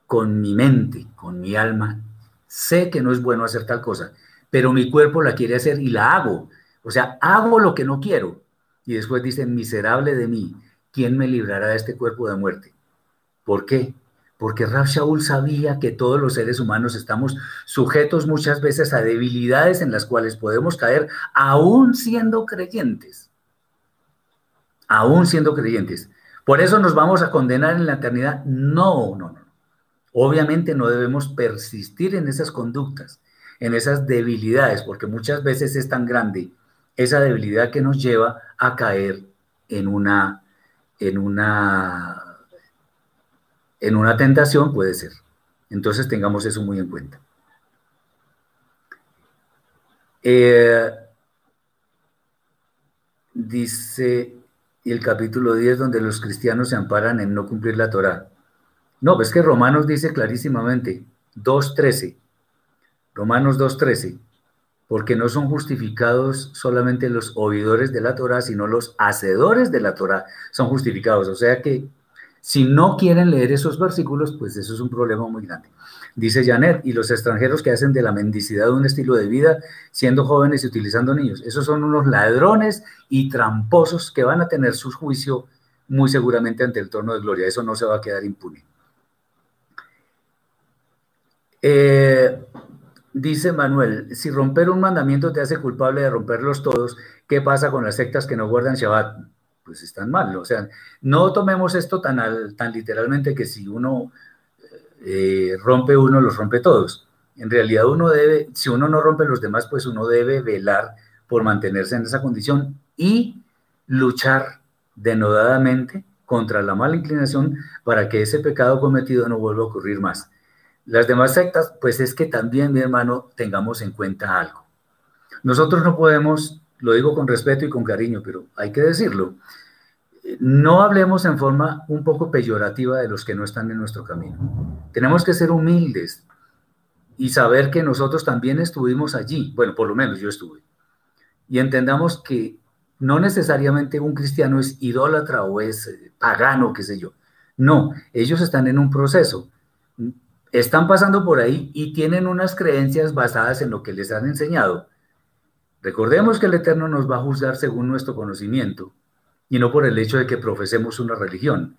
con mi mente, con mi alma, sé que no es bueno hacer tal cosa, pero mi cuerpo la quiere hacer y la hago. O sea, hago lo que no quiero. Y después dice, miserable de mí, ¿quién me librará de este cuerpo de muerte? ¿Por qué? Porque Rab Shaul sabía que todos los seres humanos estamos sujetos muchas veces a debilidades en las cuales podemos caer aún siendo creyentes. Aún siendo creyentes. Por eso nos vamos a condenar en la eternidad. No, no, no. Obviamente no debemos persistir en esas conductas en esas debilidades, porque muchas veces es tan grande esa debilidad que nos lleva a caer en una, en una, en una tentación, puede ser. Entonces tengamos eso muy en cuenta. Eh, dice el capítulo 10 donde los cristianos se amparan en no cumplir la Torah. No, ves que Romanos dice clarísimamente, 2.13, Romanos 2.13, porque no son justificados solamente los oidores de la Torah, sino los hacedores de la Torah son justificados. O sea que si no quieren leer esos versículos, pues eso es un problema muy grande. Dice Janet, y los extranjeros que hacen de la mendicidad un estilo de vida, siendo jóvenes y utilizando niños, esos son unos ladrones y tramposos que van a tener su juicio muy seguramente ante el trono de gloria. Eso no se va a quedar impune. Eh, Dice Manuel, si romper un mandamiento te hace culpable de romperlos todos, ¿qué pasa con las sectas que no guardan Shabbat? Pues están mal. O sea, no tomemos esto tan, tan literalmente que si uno eh, rompe uno, los rompe todos. En realidad uno debe, si uno no rompe los demás, pues uno debe velar por mantenerse en esa condición y luchar denodadamente contra la mala inclinación para que ese pecado cometido no vuelva a ocurrir más. Las demás sectas, pues es que también, mi hermano, tengamos en cuenta algo. Nosotros no podemos, lo digo con respeto y con cariño, pero hay que decirlo, no hablemos en forma un poco peyorativa de los que no están en nuestro camino. Tenemos que ser humildes y saber que nosotros también estuvimos allí, bueno, por lo menos yo estuve, y entendamos que no necesariamente un cristiano es idólatra o es eh, pagano, qué sé yo. No, ellos están en un proceso. Están pasando por ahí y tienen unas creencias basadas en lo que les han enseñado. Recordemos que el Eterno nos va a juzgar según nuestro conocimiento y no por el hecho de que profesemos una religión.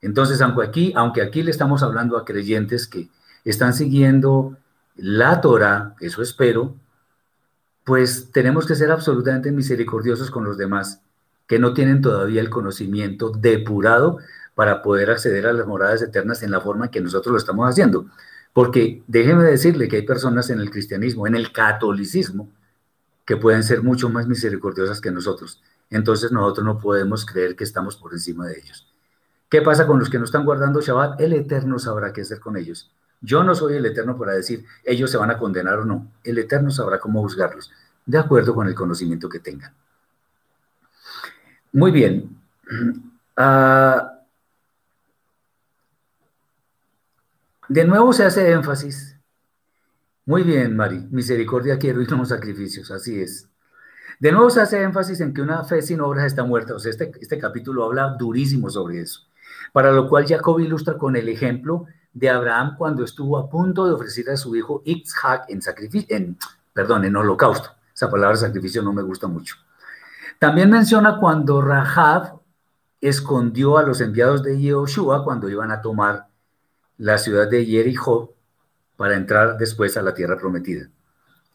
Entonces, aunque aquí, aunque aquí le estamos hablando a creyentes que están siguiendo la Torah, eso espero, pues tenemos que ser absolutamente misericordiosos con los demás que no tienen todavía el conocimiento depurado para poder acceder a las moradas eternas en la forma que nosotros lo estamos haciendo. Porque déjeme decirle que hay personas en el cristianismo, en el catolicismo, que pueden ser mucho más misericordiosas que nosotros. Entonces nosotros no podemos creer que estamos por encima de ellos. ¿Qué pasa con los que no están guardando Shabbat? El Eterno sabrá qué hacer con ellos. Yo no soy el Eterno para decir ellos se van a condenar o no. El Eterno sabrá cómo juzgarlos, de acuerdo con el conocimiento que tengan. Muy bien. Ah, de nuevo se hace énfasis. Muy bien, Mari. Misericordia quiero y no sacrificios. Así es. De nuevo se hace énfasis en que una fe sin obras está muerta. O sea, este, este capítulo habla durísimo sobre eso. Para lo cual Jacob ilustra con el ejemplo de Abraham cuando estuvo a punto de ofrecer a su hijo Isaac en sacrificio, en, perdón, en holocausto. Esa palabra sacrificio no me gusta mucho. También menciona cuando Rahab escondió a los enviados de Yehoshua cuando iban a tomar la ciudad de Jericó para entrar después a la tierra prometida.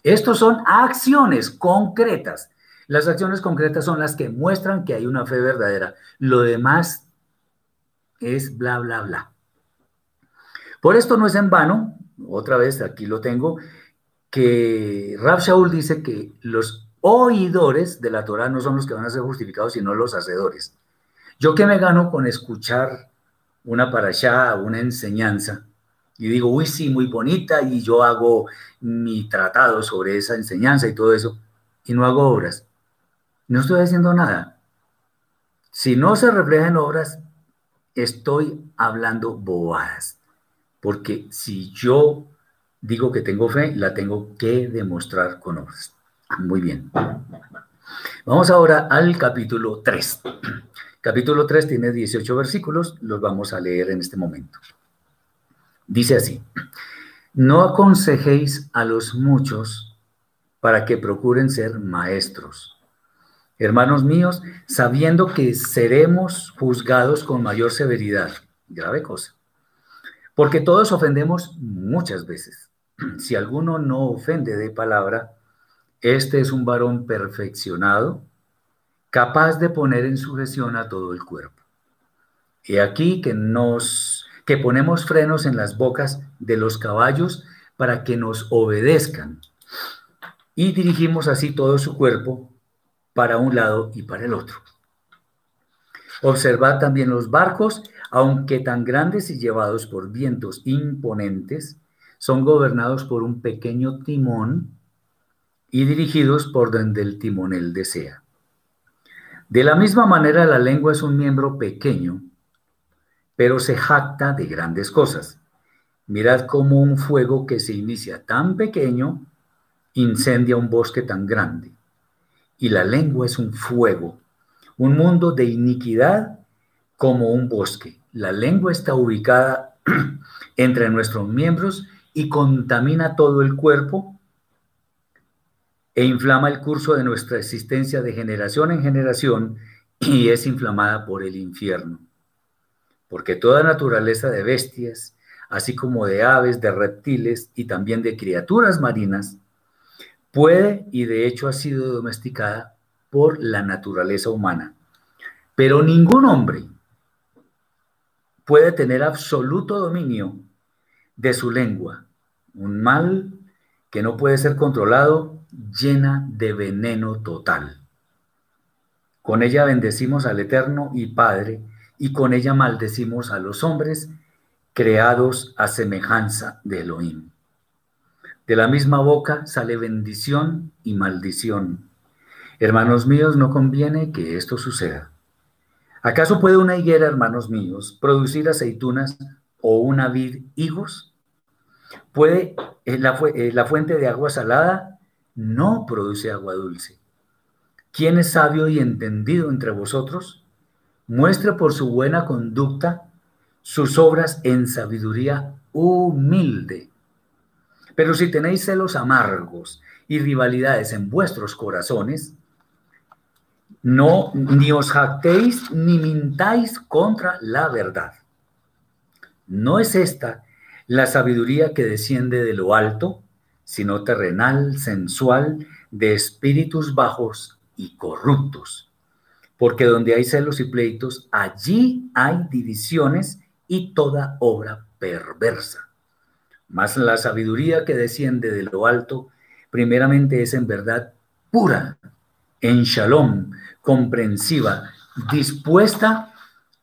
Estos son acciones concretas. Las acciones concretas son las que muestran que hay una fe verdadera. Lo demás es bla, bla, bla. Por esto no es en vano, otra vez aquí lo tengo, que Rab Shaul dice que los oidores de la Torah no son los que van a ser justificados, sino los hacedores. Yo que me gano con escuchar una parashá, una enseñanza, y digo, uy, sí, muy bonita, y yo hago mi tratado sobre esa enseñanza y todo eso, y no hago obras. No estoy haciendo nada. Si no se refleja en obras, estoy hablando bobadas. Porque si yo digo que tengo fe, la tengo que demostrar con obras. Muy bien. Vamos ahora al capítulo 3. Capítulo 3 tiene 18 versículos, los vamos a leer en este momento. Dice así, no aconsejéis a los muchos para que procuren ser maestros. Hermanos míos, sabiendo que seremos juzgados con mayor severidad. Grave cosa. Porque todos ofendemos muchas veces. Si alguno no ofende de palabra, este es un varón perfeccionado, capaz de poner en sujeción a todo el cuerpo. Y aquí que nos que ponemos frenos en las bocas de los caballos para que nos obedezcan y dirigimos así todo su cuerpo para un lado y para el otro. Observad también los barcos aunque tan grandes y llevados por vientos imponentes, son gobernados por un pequeño timón y dirigidos por donde el timonel desea. De la misma manera, la lengua es un miembro pequeño, pero se jacta de grandes cosas. Mirad cómo un fuego que se inicia tan pequeño incendia un bosque tan grande. Y la lengua es un fuego, un mundo de iniquidad como un bosque. La lengua está ubicada entre nuestros miembros y contamina todo el cuerpo e inflama el curso de nuestra existencia de generación en generación y es inflamada por el infierno. Porque toda naturaleza de bestias, así como de aves, de reptiles y también de criaturas marinas, puede y de hecho ha sido domesticada por la naturaleza humana. Pero ningún hombre, puede tener absoluto dominio de su lengua, un mal que no puede ser controlado, llena de veneno total. Con ella bendecimos al Eterno y Padre, y con ella maldecimos a los hombres creados a semejanza de Elohim. De la misma boca sale bendición y maldición. Hermanos míos, no conviene que esto suceda. ¿Acaso puede una higuera, hermanos míos, producir aceitunas o una vid higos? ¿Puede eh, la, eh, la fuente de agua salada? No produce agua dulce. ¿Quién es sabio y entendido entre vosotros? Muestre por su buena conducta sus obras en sabiduría humilde. Pero si tenéis celos amargos y rivalidades en vuestros corazones, no ni os jactéis ni mintáis contra la verdad. No es esta la sabiduría que desciende de lo alto, sino terrenal, sensual, de espíritus bajos y corruptos. Porque donde hay celos y pleitos, allí hay divisiones y toda obra perversa. Mas la sabiduría que desciende de lo alto, primeramente es en verdad pura, en shalom, comprensiva, dispuesta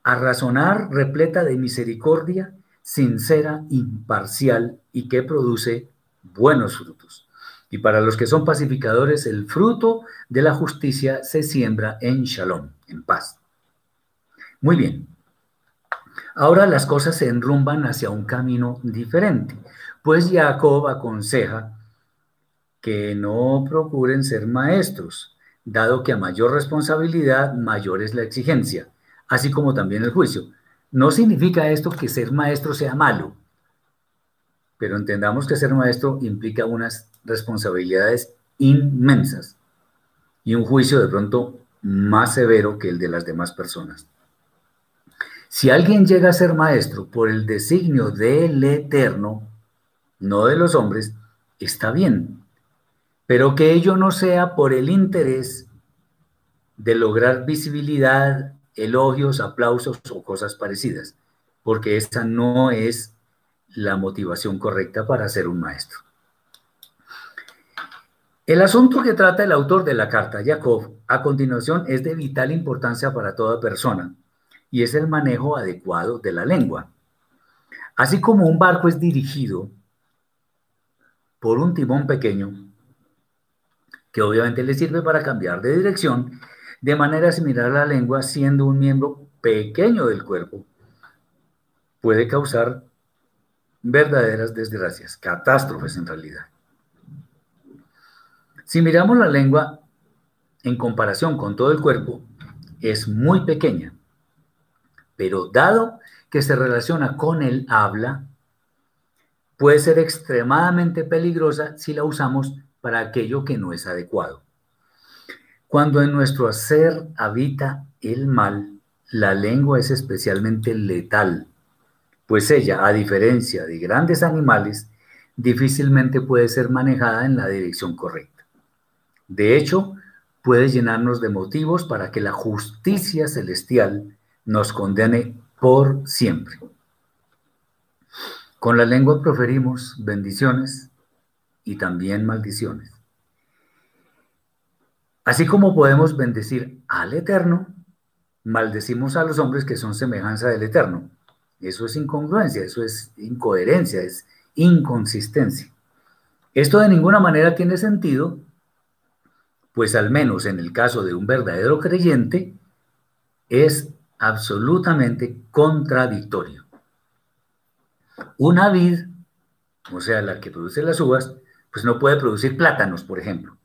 a razonar, repleta de misericordia, sincera, imparcial y que produce buenos frutos. Y para los que son pacificadores, el fruto de la justicia se siembra en shalom, en paz. Muy bien. Ahora las cosas se enrumban hacia un camino diferente, pues Jacob aconseja que no procuren ser maestros, dado que a mayor responsabilidad, mayor es la exigencia, así como también el juicio. No significa esto que ser maestro sea malo, pero entendamos que ser maestro implica unas responsabilidades inmensas y un juicio de pronto más severo que el de las demás personas. Si alguien llega a ser maestro por el designio del Eterno, no de los hombres, está bien, pero que ello no sea por el interés de lograr visibilidad, elogios, aplausos o cosas parecidas, porque esa no es la motivación correcta para ser un maestro. El asunto que trata el autor de la carta, Jacob, a continuación es de vital importancia para toda persona, y es el manejo adecuado de la lengua. Así como un barco es dirigido por un timón pequeño, que obviamente le sirve para cambiar de dirección, de manera similar la lengua, siendo un miembro pequeño del cuerpo, puede causar verdaderas desgracias, catástrofes en realidad. Si miramos la lengua en comparación con todo el cuerpo, es muy pequeña pero dado que se relaciona con el habla, puede ser extremadamente peligrosa si la usamos para aquello que no es adecuado. Cuando en nuestro hacer habita el mal, la lengua es especialmente letal, pues ella, a diferencia de grandes animales, difícilmente puede ser manejada en la dirección correcta. De hecho, puede llenarnos de motivos para que la justicia celestial nos condene por siempre. Con la lengua proferimos bendiciones y también maldiciones. Así como podemos bendecir al Eterno, maldecimos a los hombres que son semejanza del Eterno. Eso es incongruencia, eso es incoherencia, es inconsistencia. Esto de ninguna manera tiene sentido, pues al menos en el caso de un verdadero creyente, es absolutamente contradictorio. Una vid, o sea, la que produce las uvas, pues no puede producir plátanos, por ejemplo.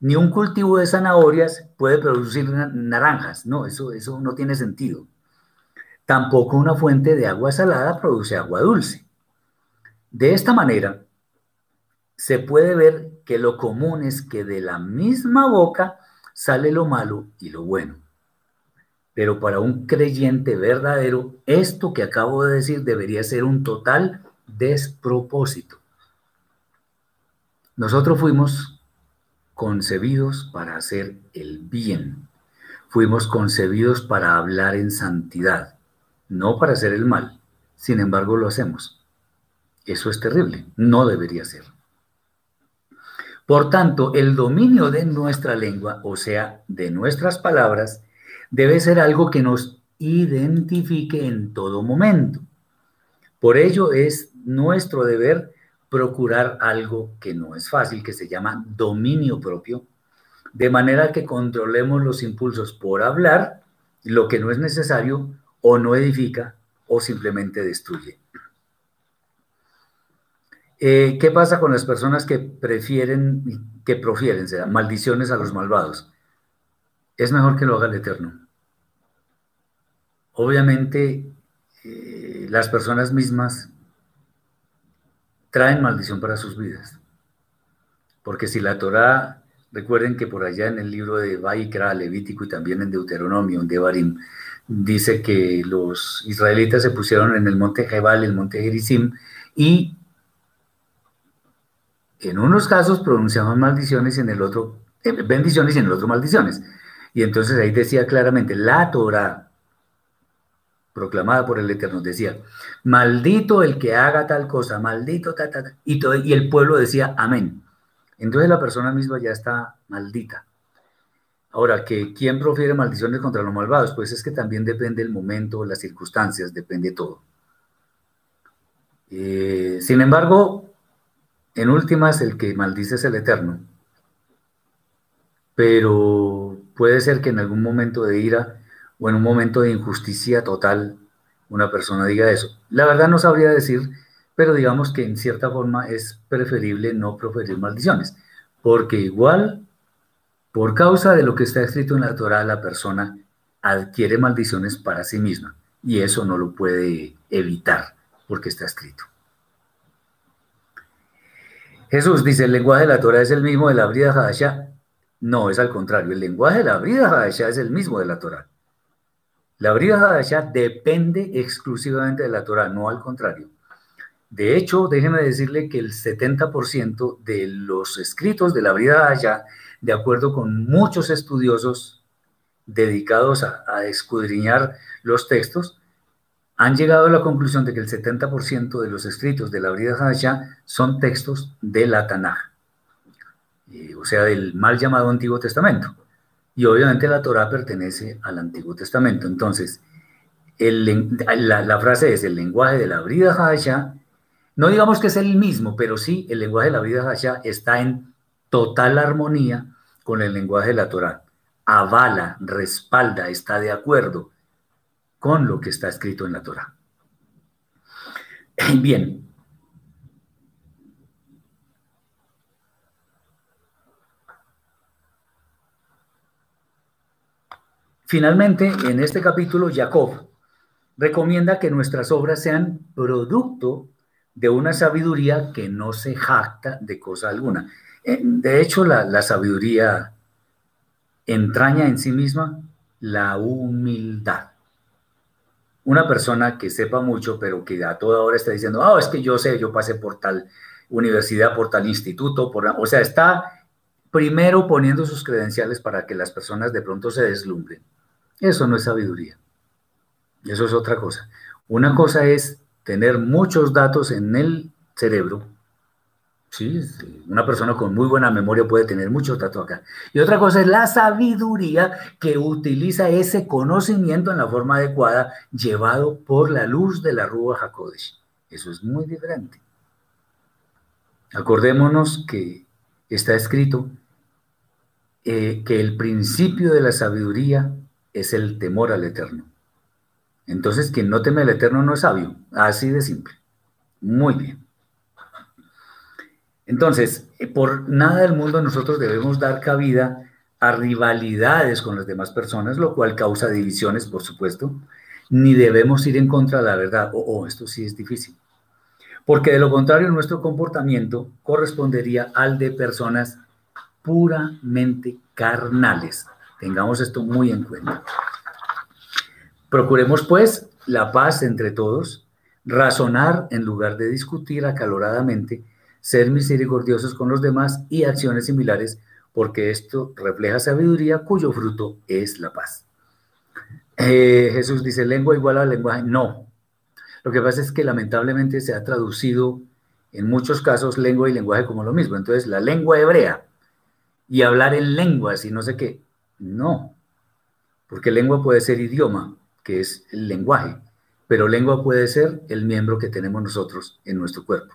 Ni un cultivo de zanahorias puede producir naranjas. No, eso, eso no tiene sentido. Tampoco una fuente de agua salada produce agua dulce. De esta manera, se puede ver que lo común es que de la misma boca sale lo malo y lo bueno. Pero para un creyente verdadero, esto que acabo de decir debería ser un total despropósito. Nosotros fuimos concebidos para hacer el bien. Fuimos concebidos para hablar en santidad, no para hacer el mal. Sin embargo, lo hacemos. Eso es terrible, no debería ser. Por tanto, el dominio de nuestra lengua, o sea, de nuestras palabras, debe ser algo que nos identifique en todo momento. Por ello es nuestro deber procurar algo que no es fácil, que se llama dominio propio, de manera que controlemos los impulsos por hablar lo que no es necesario o no edifica o simplemente destruye. Eh, ¿Qué pasa con las personas que prefieren, que profieren, sea, maldiciones a los malvados? Es mejor que lo haga el Eterno. Obviamente, eh, las personas mismas traen maldición para sus vidas. Porque si la Torah, recuerden que por allá en el libro de Vaikra, Levítico y también en Deuteronomio, en Devarim, dice que los israelitas se pusieron en el monte Jebal, el monte Gerizim, y en unos casos pronunciaban maldiciones y en el otro eh, bendiciones y en el otro maldiciones. Y entonces ahí decía claramente, la Torah proclamada por el Eterno decía, maldito el que haga tal cosa, maldito, ta, ta, y, todo, y el pueblo decía, amén. Entonces la persona misma ya está maldita. Ahora, que ¿quién profiere maldiciones contra los malvados? Pues es que también depende el momento, las circunstancias, depende todo. Eh, sin embargo, en últimas, el que maldice es el Eterno. Pero puede ser que en algún momento de ira o en un momento de injusticia total una persona diga eso. La verdad no sabría decir, pero digamos que en cierta forma es preferible no proferir maldiciones, porque igual, por causa de lo que está escrito en la Torah, la persona adquiere maldiciones para sí misma y eso no lo puede evitar porque está escrito. Jesús dice, el lenguaje de la Torah es el mismo de la Brida Hadashah. No, es al contrario, el lenguaje de la Brida Hadashah es el mismo de la Torah. La Brida Hadashah depende exclusivamente de la Torah, no al contrario. De hecho, déjeme decirle que el 70% de los escritos de la Brida Hadashah, de acuerdo con muchos estudiosos dedicados a, escudriñar los textos, han llegado a la conclusión de que el 70% de los escritos de la Brida Hadashah son textos de la Tanaj, eh, o sea, del mal llamado Antiguo Testamento. Y obviamente la Torah pertenece al Antiguo Testamento. Entonces, la, frase es el lenguaje de la Brida Hadashah. No digamos que es el mismo, pero sí el lenguaje de la Brida Hadashah está en total armonía con el lenguaje de la Torah. Avala, respalda, está de acuerdo con lo que está escrito en la Torah. Bien. Finalmente, en este capítulo, Jacob recomienda que nuestras obras sean producto de una sabiduría que no se jacta de cosa alguna. Eh, de hecho, la, sabiduría entraña en sí misma la humildad una persona que sepa mucho, pero que a toda hora está diciendo, ah, es que yo sé, yo pasé por tal universidad, por tal instituto, por, o sea, está primero poniendo sus credenciales para que las personas de pronto se deslumbren. Eso no es sabiduría. Eso es otra cosa. Una cosa es tener muchos datos en el cerebro Sí, una persona con muy buena memoria puede tener muchos acá. Y otra cosa es la sabiduría que utiliza ese conocimiento en la forma adecuada, llevado por la luz de la Rúa Hakodesh. Eso es muy diferente. Acordémonos que está escrito eh, que el principio de la sabiduría es el temor al Eterno. Entonces, quien no teme al Eterno no es sabio. Así de simple. Muy bien. Entonces, por nada del mundo nosotros debemos dar cabida a rivalidades con las demás personas, lo cual causa divisiones, por supuesto, ni debemos ir en contra de la verdad. Oh, oh, esto sí es difícil. Porque de lo contrario, nuestro comportamiento correspondería al de personas puramente carnales. Tengamos esto muy en cuenta. Procuremos, pues, la paz entre todos, razonar en lugar de discutir acaloradamente ser misericordiosos con los demás y acciones similares, porque esto refleja sabiduría cuyo fruto es la paz. Eh, Jesús dice, lengua igual a lenguaje. No. Lo que pasa es que lamentablemente se ha traducido en muchos casos lengua y lenguaje como lo mismo. Entonces, la lengua hebrea y hablar en lenguas y no sé qué. No, porque lengua puede ser idioma, que es el lenguaje, pero lengua puede ser el miembro que tenemos nosotros en nuestro cuerpo.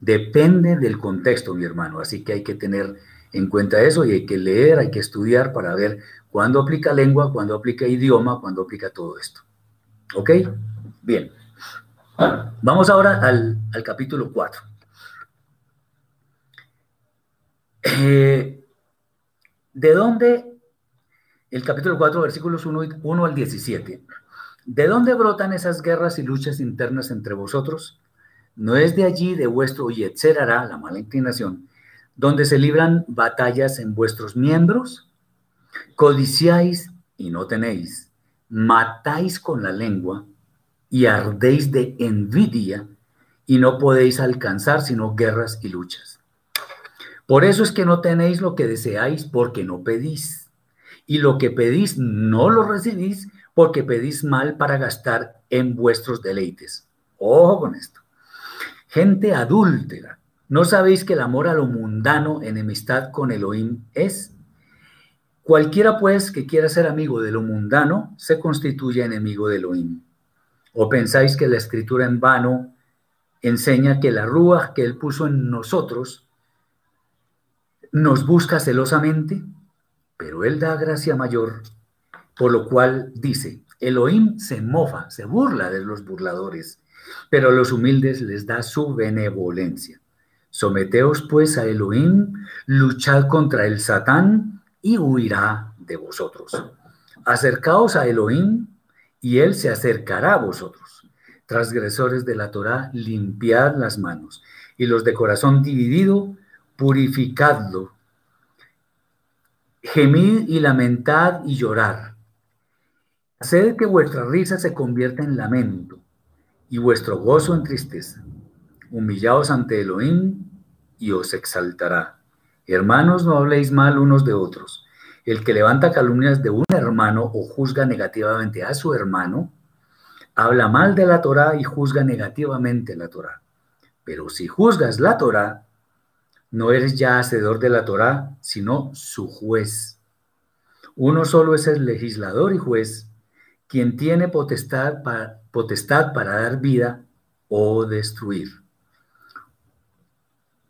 Depende del contexto, mi hermano, así que hay que tener en cuenta eso y hay que leer, hay que estudiar para ver cuándo aplica lengua, cuándo aplica idioma, cuándo aplica todo esto. ¿Ok? Bien. Vamos ahora al, capítulo 4. Eh, ¿De dónde? El capítulo 4, versículos 1, 1 al 17. ¿De dónde brotan esas guerras y luchas internas entre vosotros? ¿No es de allí, de vuestro Yetzerará, la mala inclinación, donde se libran batallas en vuestros miembros? Codiciáis y no tenéis, matáis con la lengua y ardéis de envidia y no podéis alcanzar sino guerras y luchas. Por eso es que no tenéis lo que deseáis porque no pedís. Y lo que pedís no lo recibís porque pedís mal para gastar en vuestros deleites. Ojo con esto. Gente adúltera, ¿no sabéis que el amor a lo mundano, enemistad con Elohim es? Cualquiera pues que quiera ser amigo de lo mundano, se constituye enemigo de Elohim. ¿O pensáis que la escritura en vano enseña que la rúa que Él puso en nosotros nos busca celosamente? Pero Él da gracia mayor, por lo cual dice, Elohim se mofa, se burla de los burladores, pero a los humildes les da su benevolencia. Someteos pues a Elohim, luchad contra el Satán y huirá de vosotros. Acercaos a Elohim y él se acercará a vosotros. Transgresores de la Torá, limpiad las manos, y los de corazón dividido, purificadlo. Gemid y lamentad y llorar. Haced que vuestra risa se convierta en lamento y vuestro gozo en tristeza. Humillaos ante Elohim y os exaltará. Hermanos, no habléis mal unos de otros el que levanta calumnias de un hermano o juzga negativamente a su hermano, habla mal de la Torá y juzga negativamente la Torá. Pero si juzgas la Torá, no eres ya hacedor de la Torá, sino su juez. Uno solo es el legislador y juez, quien tiene potestad para, potestad para dar vida o destruir.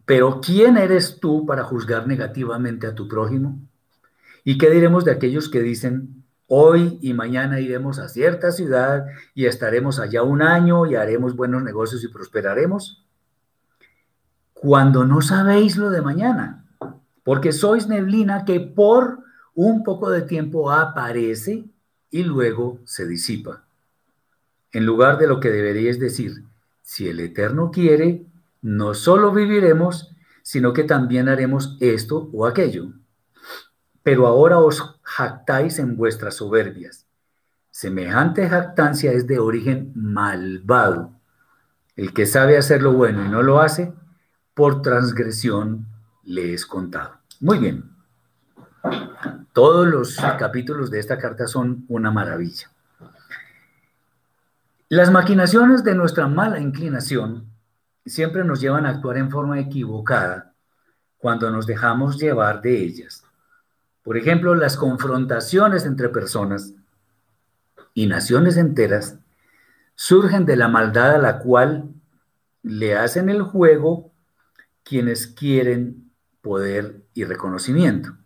Pero ¿quién eres tú para juzgar negativamente a tu prójimo? ¿Y qué diremos de aquellos que dicen, hoy y mañana iremos a cierta ciudad y estaremos allá un año y haremos buenos negocios y prosperaremos? Cuando no sabéis lo de mañana, porque sois neblina que por un poco de tiempo aparece y luego se disipa. En lugar de lo que deberíais decir, si el Eterno quiere, no solo viviremos, sino que también haremos esto o aquello pero ahora os jactáis en vuestras soberbias. Semejante jactancia es de origen malvado. El que sabe hacer lo bueno y no lo hace, por transgresión le es contado. Muy bien. Todos los capítulos de esta carta son una maravilla. Las maquinaciones de nuestra mala inclinación siempre nos llevan a actuar en forma equivocada cuando nos dejamos llevar de ellas. Por ejemplo, las confrontaciones entre personas y naciones enteras surgen de la maldad a la cual le hacen el juego quienes quieren poder y reconocimiento.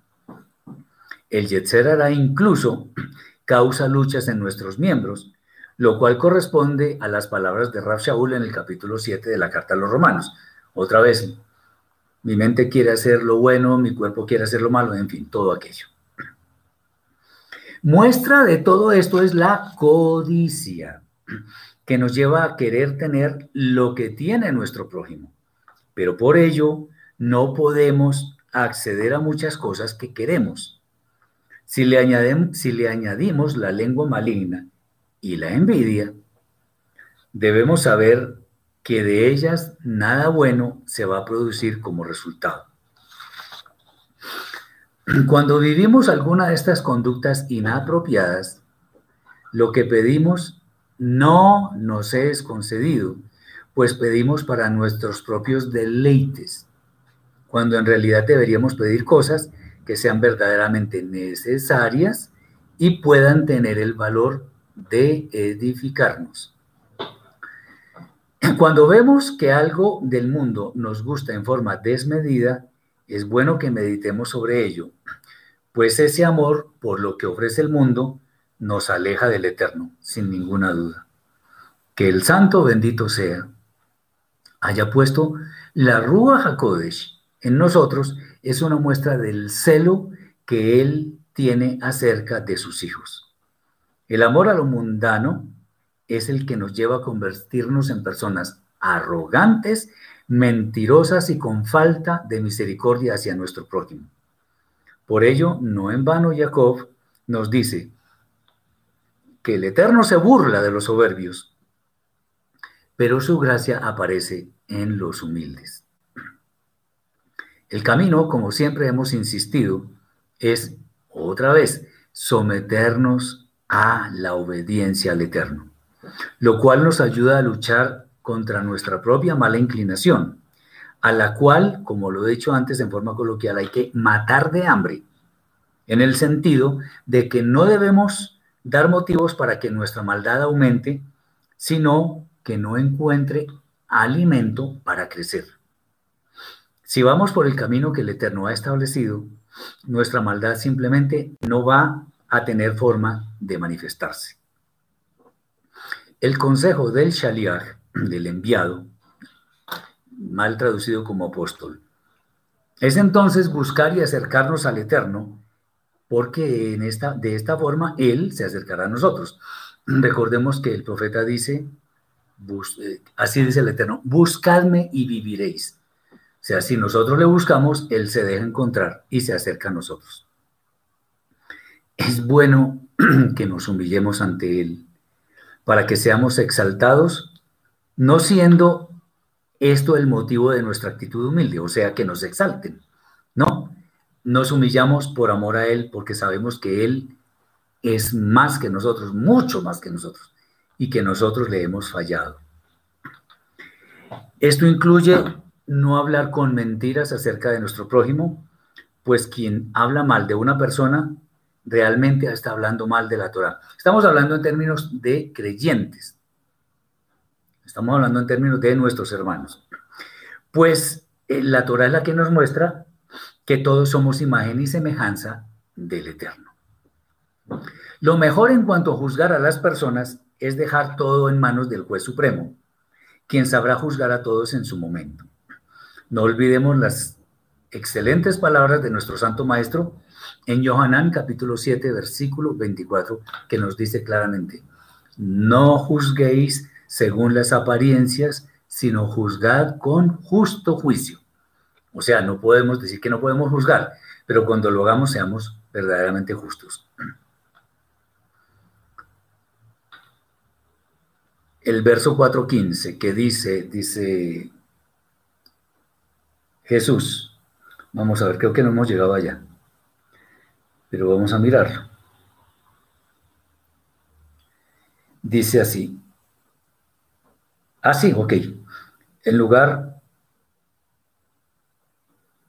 El Yetzer hará incluso causa luchas en nuestros miembros, lo cual corresponde a las palabras de Rab Shaul en el capítulo 7 de la Carta a los Romanos. Otra vez, mi mente quiere hacer lo bueno, mi cuerpo quiere hacer lo malo, en fin, todo aquello. Muestra de todo esto es la codicia, que nos lleva a querer tener lo que tiene nuestro prójimo. Pero por ello no podemos acceder a muchas cosas que queremos. Si le, añadimos, si le añadimos la lengua maligna y la envidia, debemos saber que de ellas nada bueno se va a producir como resultado. Cuando vivimos alguna de estas conductas inapropiadas, lo que pedimos no nos es concedido, pues pedimos para nuestros propios deleites, cuando en realidad deberíamos pedir cosas que sean verdaderamente necesarias y puedan tener el valor de edificarnos. Cuando vemos que algo del mundo nos gusta en forma desmedida, es bueno que meditemos sobre ello, pues ese amor por lo que ofrece el mundo nos aleja del eterno, sin ninguna duda. Que el santo bendito sea haya puesto la Rúa Hakodesh en nosotros es una muestra del celo que él tiene acerca de sus hijos. El amor a lo mundano es el que nos lleva a convertirnos en personas arrogantes, mentirosas y con falta de misericordia hacia nuestro prójimo. Por ello, no en vano Jacob nos dice que el Eterno se burla de los soberbios, pero su gracia aparece en los humildes. El camino, como siempre hemos insistido, es otra vez someternos a la obediencia al Eterno, lo cual nos ayuda a luchar contra nuestra propia mala inclinación, a la cual, como lo he dicho antes en forma coloquial, hay que matar de hambre, en el sentido de que no debemos dar motivos para que nuestra maldad aumente, sino que no encuentre alimento para crecer. Si vamos por el camino que el Eterno ha establecido, nuestra maldad simplemente no va a tener forma de manifestarse. El consejo del Shaliach, del enviado, mal traducido como apóstol, es entonces buscar y acercarnos al Eterno, porque en esta, de esta forma Él se acercará a nosotros. Recordemos que el profeta dice, eh, así dice el Eterno, buscadme y viviréis. O sea, si nosotros le buscamos, Él se deja encontrar y se acerca a nosotros. Es bueno que nos humillemos ante Él para que seamos exaltados, no siendo esto el motivo de nuestra actitud humilde, o sea, que nos exalten. No, nos humillamos por amor a Él porque sabemos que Él es más que nosotros, mucho más que nosotros, y que nosotros le hemos fallado. Esto incluye no hablar con mentiras acerca de nuestro prójimo, pues quien habla mal de una persona realmente está hablando mal de la Torah. Estamos hablando en términos de creyentes. Estamos hablando en términos de nuestros hermanos. Pues eh, la Torah es la que nos muestra que todos somos imagen y semejanza del Eterno. Lo mejor en cuanto a juzgar a las personas es dejar todo en manos del juez supremo, quien sabrá juzgar a todos en su momento. No olvidemos las excelentes palabras de nuestro Santo Maestro en Johanán capítulo 7, versículo 24, que nos dice claramente, no juzguéis según las apariencias, sino juzgad con justo juicio. O sea, no podemos decir que no podemos juzgar, pero cuando lo hagamos seamos verdaderamente justos. El verso 4.15 que dice, dice Jesús. Vamos a ver, creo que no hemos llegado allá. Pero vamos a mirarlo. Dice así. Ah, sí, ok. En lugar...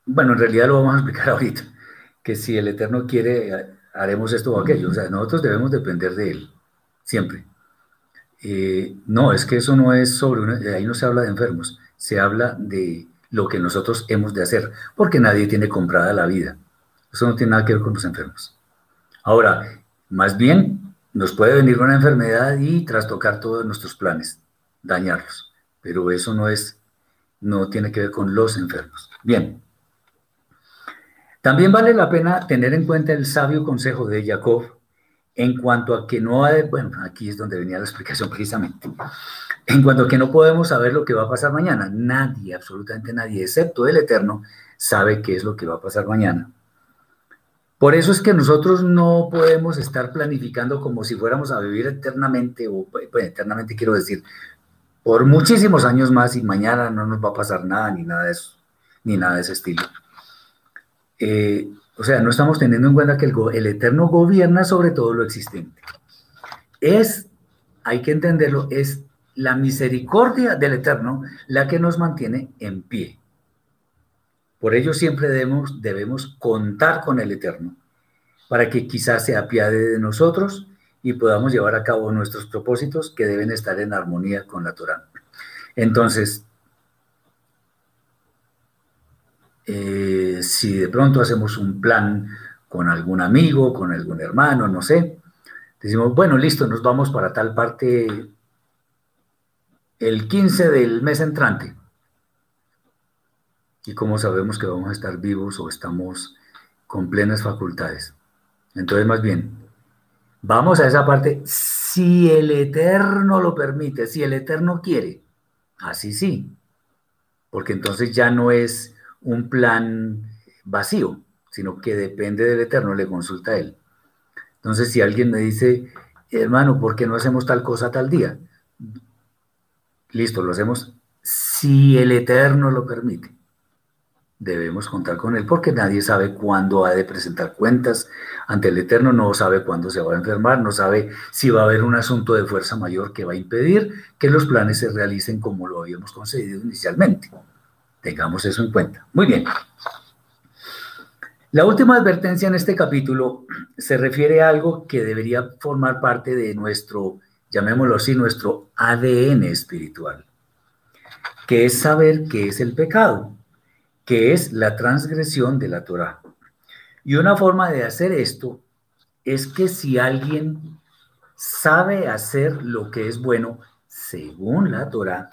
Bueno, en realidad lo vamos a explicar ahorita. Que si el Eterno quiere, haremos esto o aquello. O sea, nosotros debemos depender de Él. Siempre. Eh, no, es que eso no es sobre... Una, ahí no se habla de enfermos. Se habla de lo que nosotros hemos de hacer, porque nadie tiene comprada la vida. Eso no tiene nada que ver con los enfermos. Ahora, más bien nos puede venir una enfermedad y trastocar todos nuestros planes, dañarlos, pero eso no es, no tiene que ver con los enfermos. Bien. También vale la pena tener en cuenta el sabio consejo de Jacob en cuanto a que no hay, bueno, aquí es donde venía la explicación precisamente, en cuanto a que no podemos saber lo que va a pasar mañana, nadie, absolutamente nadie, excepto el Eterno, sabe qué es lo que va a pasar mañana. Por eso es que nosotros no podemos estar planificando como si fuéramos a vivir eternamente, o pues, eternamente quiero decir, por muchísimos años más y mañana no nos va a pasar nada, ni nada de eso, ni nada de ese estilo. Eh, o sea, no estamos teniendo en cuenta que el, Eterno gobierna sobre todo lo existente. Es, hay que entenderlo, es la misericordia del Eterno la que nos mantiene en pie. Por ello siempre debemos, contar con el Eterno, para que quizás se apiade de nosotros y podamos llevar a cabo nuestros propósitos que deben estar en armonía con la Torah. Entonces, eh, si de pronto hacemos un plan con algún amigo, con algún hermano, no sé, decimos, bueno, listo, nos vamos para tal parte el 15 del mes entrante. ¿Y cómo sabemos que vamos a estar vivos o estamos con plenas facultades? Entonces, más bien, vamos a esa parte si el Eterno lo permite, si el Eterno quiere. Así sí, porque entonces ya no es un plan vacío, sino que depende del Eterno, le consulta a Él. Entonces, si alguien me dice, hermano, ¿por qué no hacemos tal cosa tal día? Listo, lo hacemos si el Eterno lo permite. Debemos contar con Él porque nadie sabe cuándo ha de presentar cuentas ante el Eterno, no sabe cuándo se va a enfermar, no sabe si va a haber un asunto de fuerza mayor que va a impedir que los planes se realicen como lo habíamos concedido inicialmente. Tengamos eso en cuenta. Muy bien. La última advertencia en este capítulo se refiere a algo que debería formar parte de nuestro, llamémoslo así, nuestro ADN espiritual, que es saber qué es el pecado, que es la transgresión de la Torah. Y una forma de hacer esto es que si alguien sabe hacer lo que es bueno según la Torah,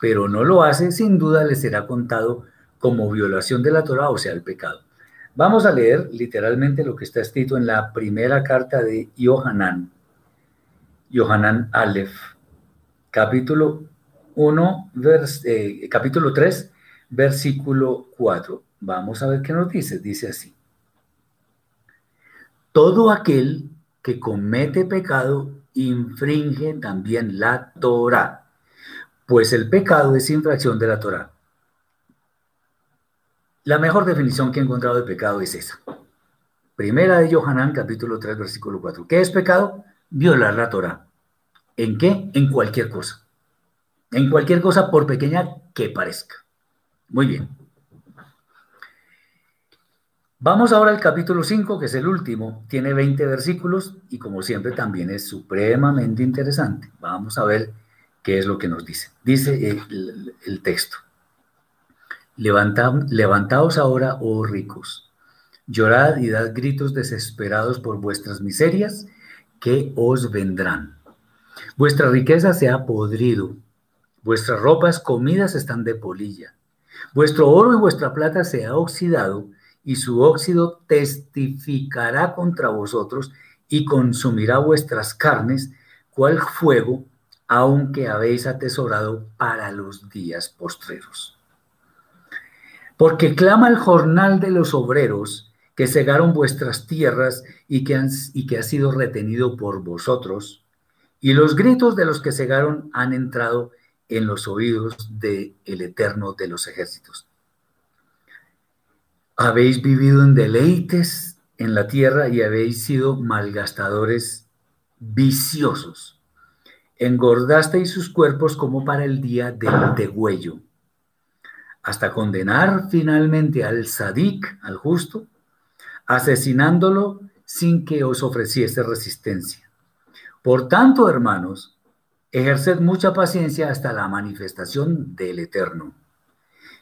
pero no lo hace, sin duda le será contado como violación de la Torah, o sea, el pecado. Vamos a leer literalmente lo que está escrito en la primera carta de Yohanan, Yohanan Aleph, capítulo 1, eh, capítulo 3, versículo 4. Vamos a ver qué nos dice. Dice así. Todo aquel que comete pecado infringe también la Torah pues el pecado es infracción de la Torah. La mejor definición que he encontrado de pecado es esa. Primera de Johanán, capítulo 3, versículo 4. ¿Qué es pecado? Violar la Torah. ¿En qué? En cualquier cosa. En cualquier cosa, por pequeña que parezca. Muy bien. Vamos ahora al capítulo 5, que es el último. Tiene 20 versículos y como siempre también es supremamente interesante. Vamos a ver ¿Qué es lo que nos dice? Dice el, texto. levantaos ahora, oh ricos, llorad y dad gritos desesperados por vuestras miserias, que os vendrán. Vuestra riqueza se ha podrido, vuestras ropas comidas están de polilla, vuestro oro y vuestra plata se ha oxidado, y su óxido testificará contra vosotros y consumirá vuestras carnes, cual fuego aunque habéis atesorado para los días postreros. Porque clama el jornal de los obreros que cegaron vuestras tierras y que, han, y que ha sido retenido por vosotros, y los gritos de los que cegaron han entrado en los oídos del el Eterno de los ejércitos. Habéis vivido en deleites en la tierra y habéis sido malgastadores viciosos engordasteis sus cuerpos como para el día del degüello, hasta condenar finalmente al sadik, al justo, asesinándolo sin que os ofreciese resistencia. Por tanto, hermanos, ejerced mucha paciencia hasta la manifestación del Eterno.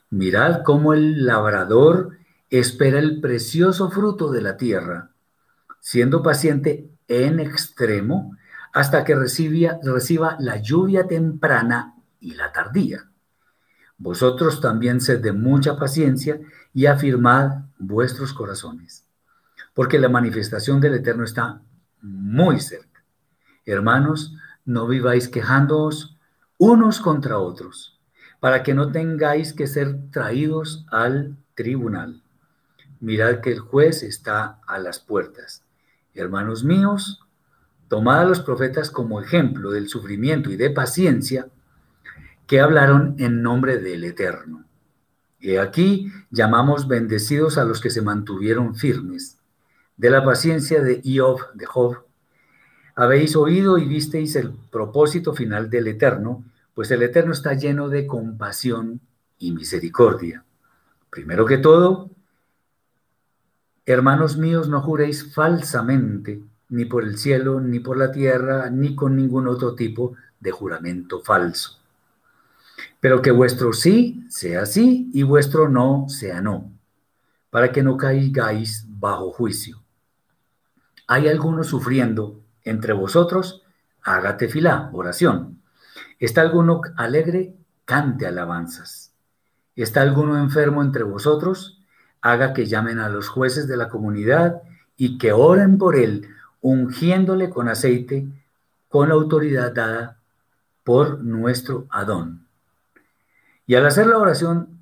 Mirad cómo el labrador espera el precioso fruto de la tierra, siendo paciente en extremo hasta que reciba la lluvia temprana y la tardía. Vosotros también sed de mucha paciencia y afirmad vuestros corazones, porque la manifestación del Eterno está muy cerca. Hermanos, no viváis quejándoos unos contra otros, para que no tengáis que ser traídos al tribunal. Mirad que el juez está a las puertas. Hermanos míos, Tomad a los profetas como ejemplo del sufrimiento y de paciencia que hablaron en nombre del Eterno. Y aquí llamamos bendecidos a los que se mantuvieron firmes. De la paciencia de Job, de Job, Habéis oído y visteis el propósito final del Eterno, pues el Eterno está lleno de compasión y misericordia. Primero que todo, hermanos míos, no juréis falsamente, ni por el cielo, ni por la tierra, ni con ningún otro tipo de juramento falso. Pero que vuestro sí sea sí y vuestro no sea no, para que no caigáis bajo juicio. ¿Hay alguno sufriendo entre vosotros? Hágate fila, oración. ¿Está alguno alegre? Cante alabanzas. ¿Está alguno enfermo entre vosotros? Haga que llamen a los jueces de la comunidad y que oren por él, ungiéndole con aceite, con la autoridad dada por nuestro Adón. Y al hacer la oración,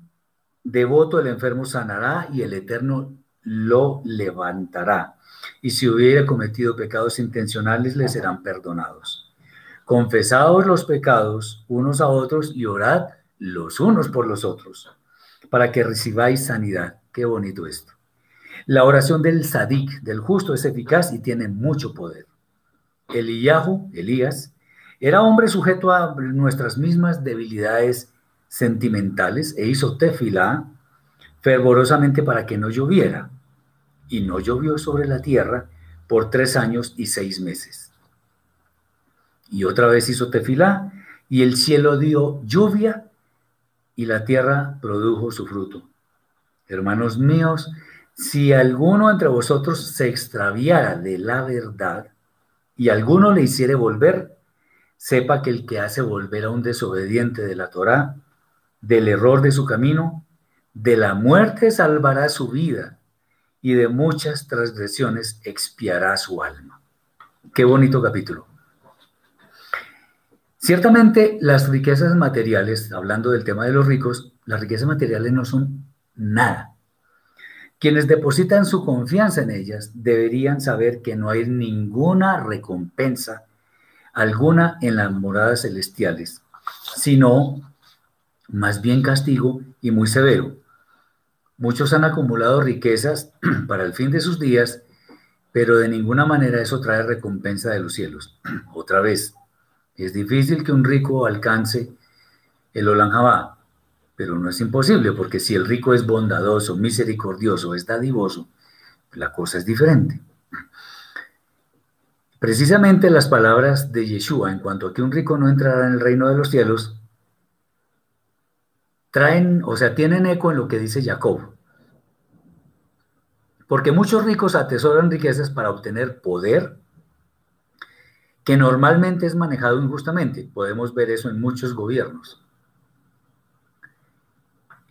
devoto el enfermo sanará y el Eterno lo levantará. Y si hubiera cometido pecados intencionales, le serán perdonados. Confesaos los pecados unos a otros y orad los unos por los otros, para que recibáis sanidad. Qué bonito esto. La oración del sadik, del justo, es eficaz y tiene mucho poder. Eliyahu, Elías, era hombre sujeto a nuestras mismas debilidades sentimentales e hizo tefilá fervorosamente para que no lloviera. Y no llovió sobre la tierra por tres años y seis meses. Y otra vez hizo tefilá y el cielo dio lluvia y la tierra produjo su fruto. Hermanos míos, si alguno entre vosotros se extraviara de la verdad y alguno le hiciere volver, sepa que el que hace volver a un desobediente de la Torá, del error de su camino, de la muerte salvará su vida y de muchas transgresiones expiará su alma. Qué bonito capítulo. Ciertamente las riquezas materiales, hablando del tema de los ricos, las riquezas materiales no son nada. Quienes depositan su confianza en ellas deberían saber que no hay ninguna recompensa alguna en las moradas celestiales, sino más bien castigo y muy severo. Muchos han acumulado riquezas para el fin de sus días, pero de ninguna manera eso trae recompensa de los cielos. Otra vez, es difícil que un rico alcance el Olanjabá, pero no es imposible, porque si el rico es bondadoso, misericordioso, es dadivoso, la cosa es diferente. Precisamente las palabras de Yeshua en cuanto a que un rico no entrará en el reino de los cielos traen, o sea, tienen eco en lo que dice Jacob. Porque muchos ricos atesoran riquezas para obtener poder, que normalmente es manejado injustamente. Podemos ver eso en muchos gobiernos.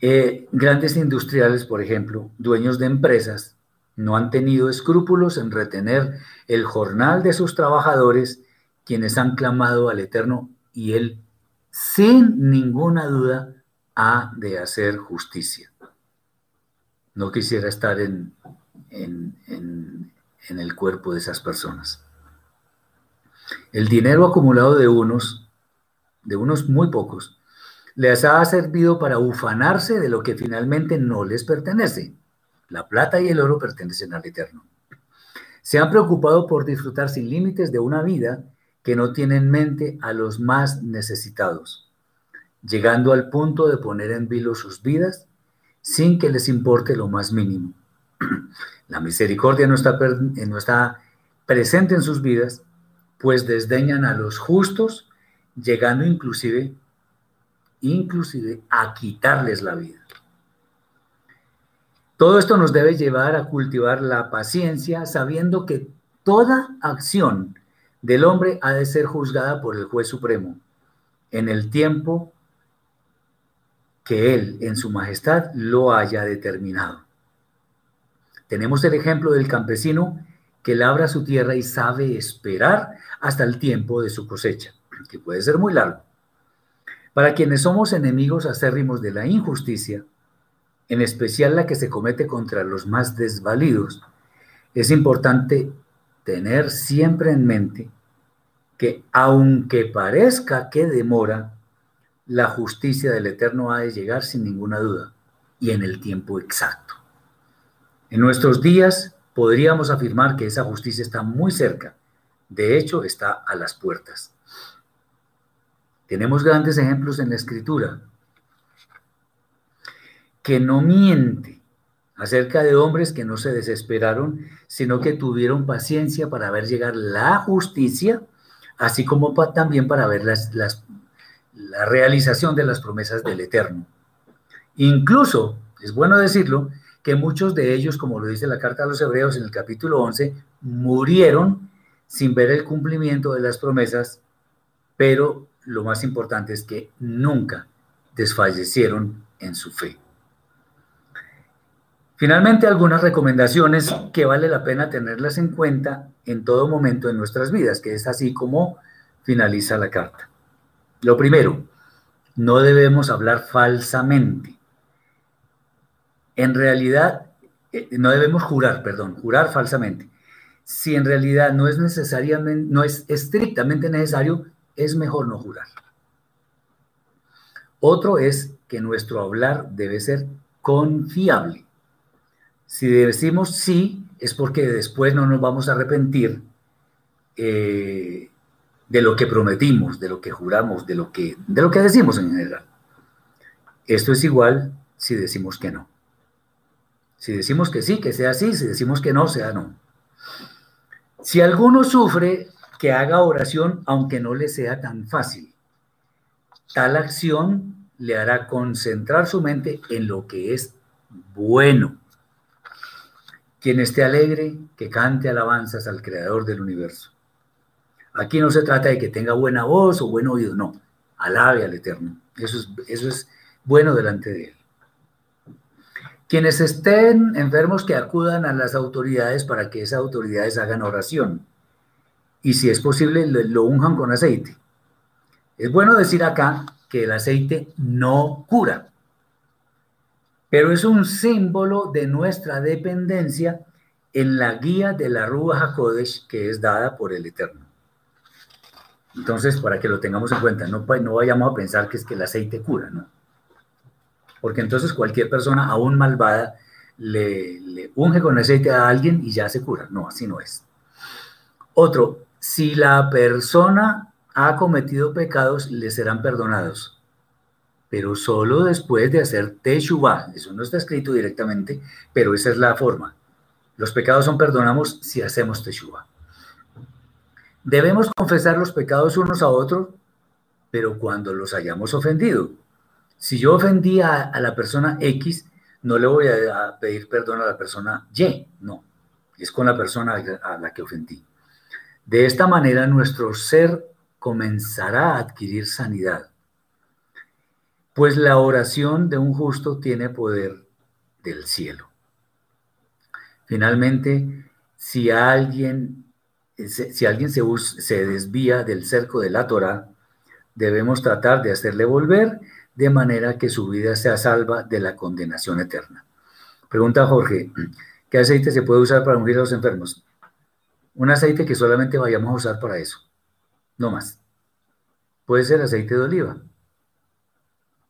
Eh, grandes industriales, por ejemplo, dueños de empresas, no han tenido escrúpulos en retener el jornal de sus trabajadores, quienes han clamado al Eterno, y Él, sin ninguna duda, de hacer justicia. No quisiera estar en, en, en el cuerpo de esas personas. El dinero acumulado de unos, de unos muy pocos, les ha servido para ufanarse de lo que finalmente no les pertenece. La plata y el oro pertenecen al Eterno. Se han preocupado por disfrutar sin límites de una vida que no tiene en mente a los más necesitados, llegando al punto de poner en vilo sus vidas sin que les importe lo más mínimo. La misericordia no está, no está presente en sus vidas, pues desdeñan a los justos, llegando inclusive, inclusive a quitarles la vida. Todo esto nos debe llevar a cultivar la paciencia, sabiendo que toda acción del hombre ha de ser juzgada por el juez supremo en el tiempo que él en su majestad lo haya determinado. Tenemos el ejemplo del campesino que labra su tierra y sabe esperar hasta el tiempo de su cosecha, que puede ser muy largo. Para quienes somos enemigos acérrimos de la injusticia, en especial la que se comete contra los más desvalidos, es importante tener siempre en mente que aunque parezca que demora, la justicia del Eterno ha de llegar sin ninguna duda y en el tiempo exacto. En nuestros días podríamos afirmar que esa justicia está muy cerca, De hecho, está a las puertas. Tenemos grandes ejemplos en la escritura que no miente acerca de hombres que no se desesperaron, sino que tuvieron paciencia para ver llegar la justicia, así como también para ver las, la realización de las promesas del Eterno. Incluso, es bueno decirlo, que muchos de ellos, como lo dice la carta a los Hebreos en el capítulo 11, murieron sin ver el cumplimiento de las promesas, pero lo más importante es que nunca desfallecieron en su fe. Finalmente, algunas recomendaciones que vale la pena tenerlas en cuenta en todo momento en nuestras vidas, que es así como finaliza la carta. Lo primero, no debemos hablar falsamente. En realidad, eh, no debemos jurar, perdón, jurar falsamente. Si en realidad no es necesariamente, no es estrictamente necesario, es mejor no jurar. Otro es que nuestro hablar debe ser confiable. Si decimos sí, es porque después no nos vamos a arrepentir eh, de lo que prometimos, de lo que juramos, de lo que, de lo que decimos en general. Esto es igual si decimos que no. Si decimos que sí, que sea sí, si decimos que no, sea no. Si alguno sufre, que haga oración aunque no le sea tan fácil. Tal acción le hará concentrar su mente en lo que es bueno. Quien esté alegre, que cante alabanzas al Creador del universo. Aquí no se trata de que tenga buena voz o buen oído, no. Alabe al Eterno. Eso es, bueno delante de Él. Quienes estén enfermos, que acudan a las autoridades para que esas autoridades hagan oración y si es posible lo, unjan con aceite. Es bueno decir acá que el aceite no cura, pero es un símbolo de nuestra dependencia en la guía de la Rúa HaKodesh que es dada por el Eterno. Entonces, para que lo tengamos en cuenta, no, no vayamos a pensar que es que el aceite cura, ¿no? Porque entonces cualquier persona, aún malvada, le, le unge con aceite a alguien y ya se cura. No, así no es. Otro, si la persona ha cometido pecados, le serán perdonados, pero solo después de hacer teshuvah. Eso no está escrito directamente, pero esa es la forma. Los pecados son perdonamos si hacemos teshuvah. Debemos confesar los pecados unos a otros, pero cuando los hayamos ofendido. Si yo ofendí a, la persona X, no le voy a, pedir perdón a la persona Y, no, es con la persona a la que ofendí. De esta manera nuestro ser comenzará a adquirir sanidad, pues la oración de un justo tiene poder del cielo. Finalmente, si alguien, si alguien se, desvía del cerco de la Torah, debemos tratar de hacerle volver de manera que su vida sea salva de la condenación eterna. Pregunta Jorge, ¿qué aceite se puede usar para ungir a los enfermos? Un aceite que solamente vayamos a usar para eso, no más. Puede ser aceite de oliva.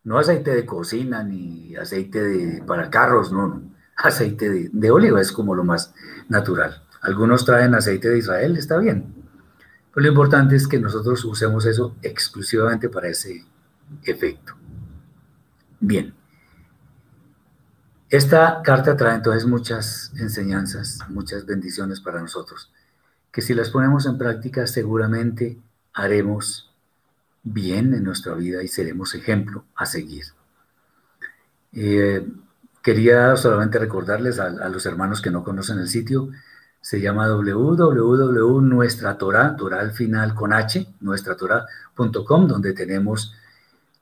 No aceite de cocina ni aceite para carros, no, no. Aceite de, de oliva es como lo más natural. Algunos traen aceite de Israel, está bien. Pero lo importante es que nosotros usemos eso exclusivamente para ese efecto. Bien. Esta carta trae entonces muchas enseñanzas, muchas bendiciones para nosotros que si las ponemos en práctica seguramente haremos bien en nuestra vida y seremos ejemplo a seguir. Eh, quería solamente recordarles a, los hermanos que no conocen el sitio, se llama www.nuestratorah, Torah al final con H, nuestratorah.com, donde tenemos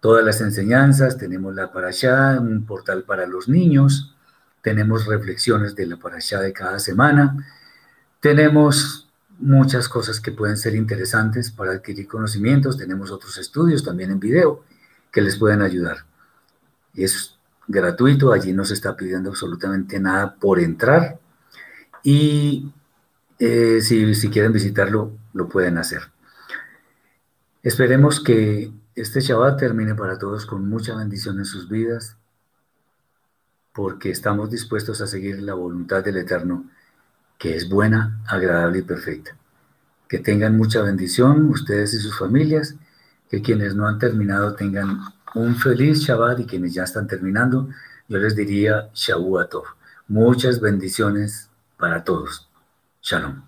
todas las enseñanzas, tenemos la parashá, un portal para los niños, tenemos reflexiones de la parashá de cada semana, tenemos muchas cosas que pueden ser interesantes para adquirir conocimientos. Tenemos otros estudios también en video que les pueden ayudar. Es gratuito, allí no se está pidiendo absolutamente nada por entrar y eh, si, si quieren visitarlo, lo pueden hacer. Esperemos que este Shabbat termine para todos con mucha bendición en sus vidas, porque estamos dispuestos a seguir la voluntad del Eterno que es buena, agradable y perfecta. Que tengan mucha bendición ustedes y sus familias, que quienes no han terminado tengan un feliz Shabbat y quienes ya están terminando, yo les diría Shavuatov. Muchas bendiciones para todos. Shalom.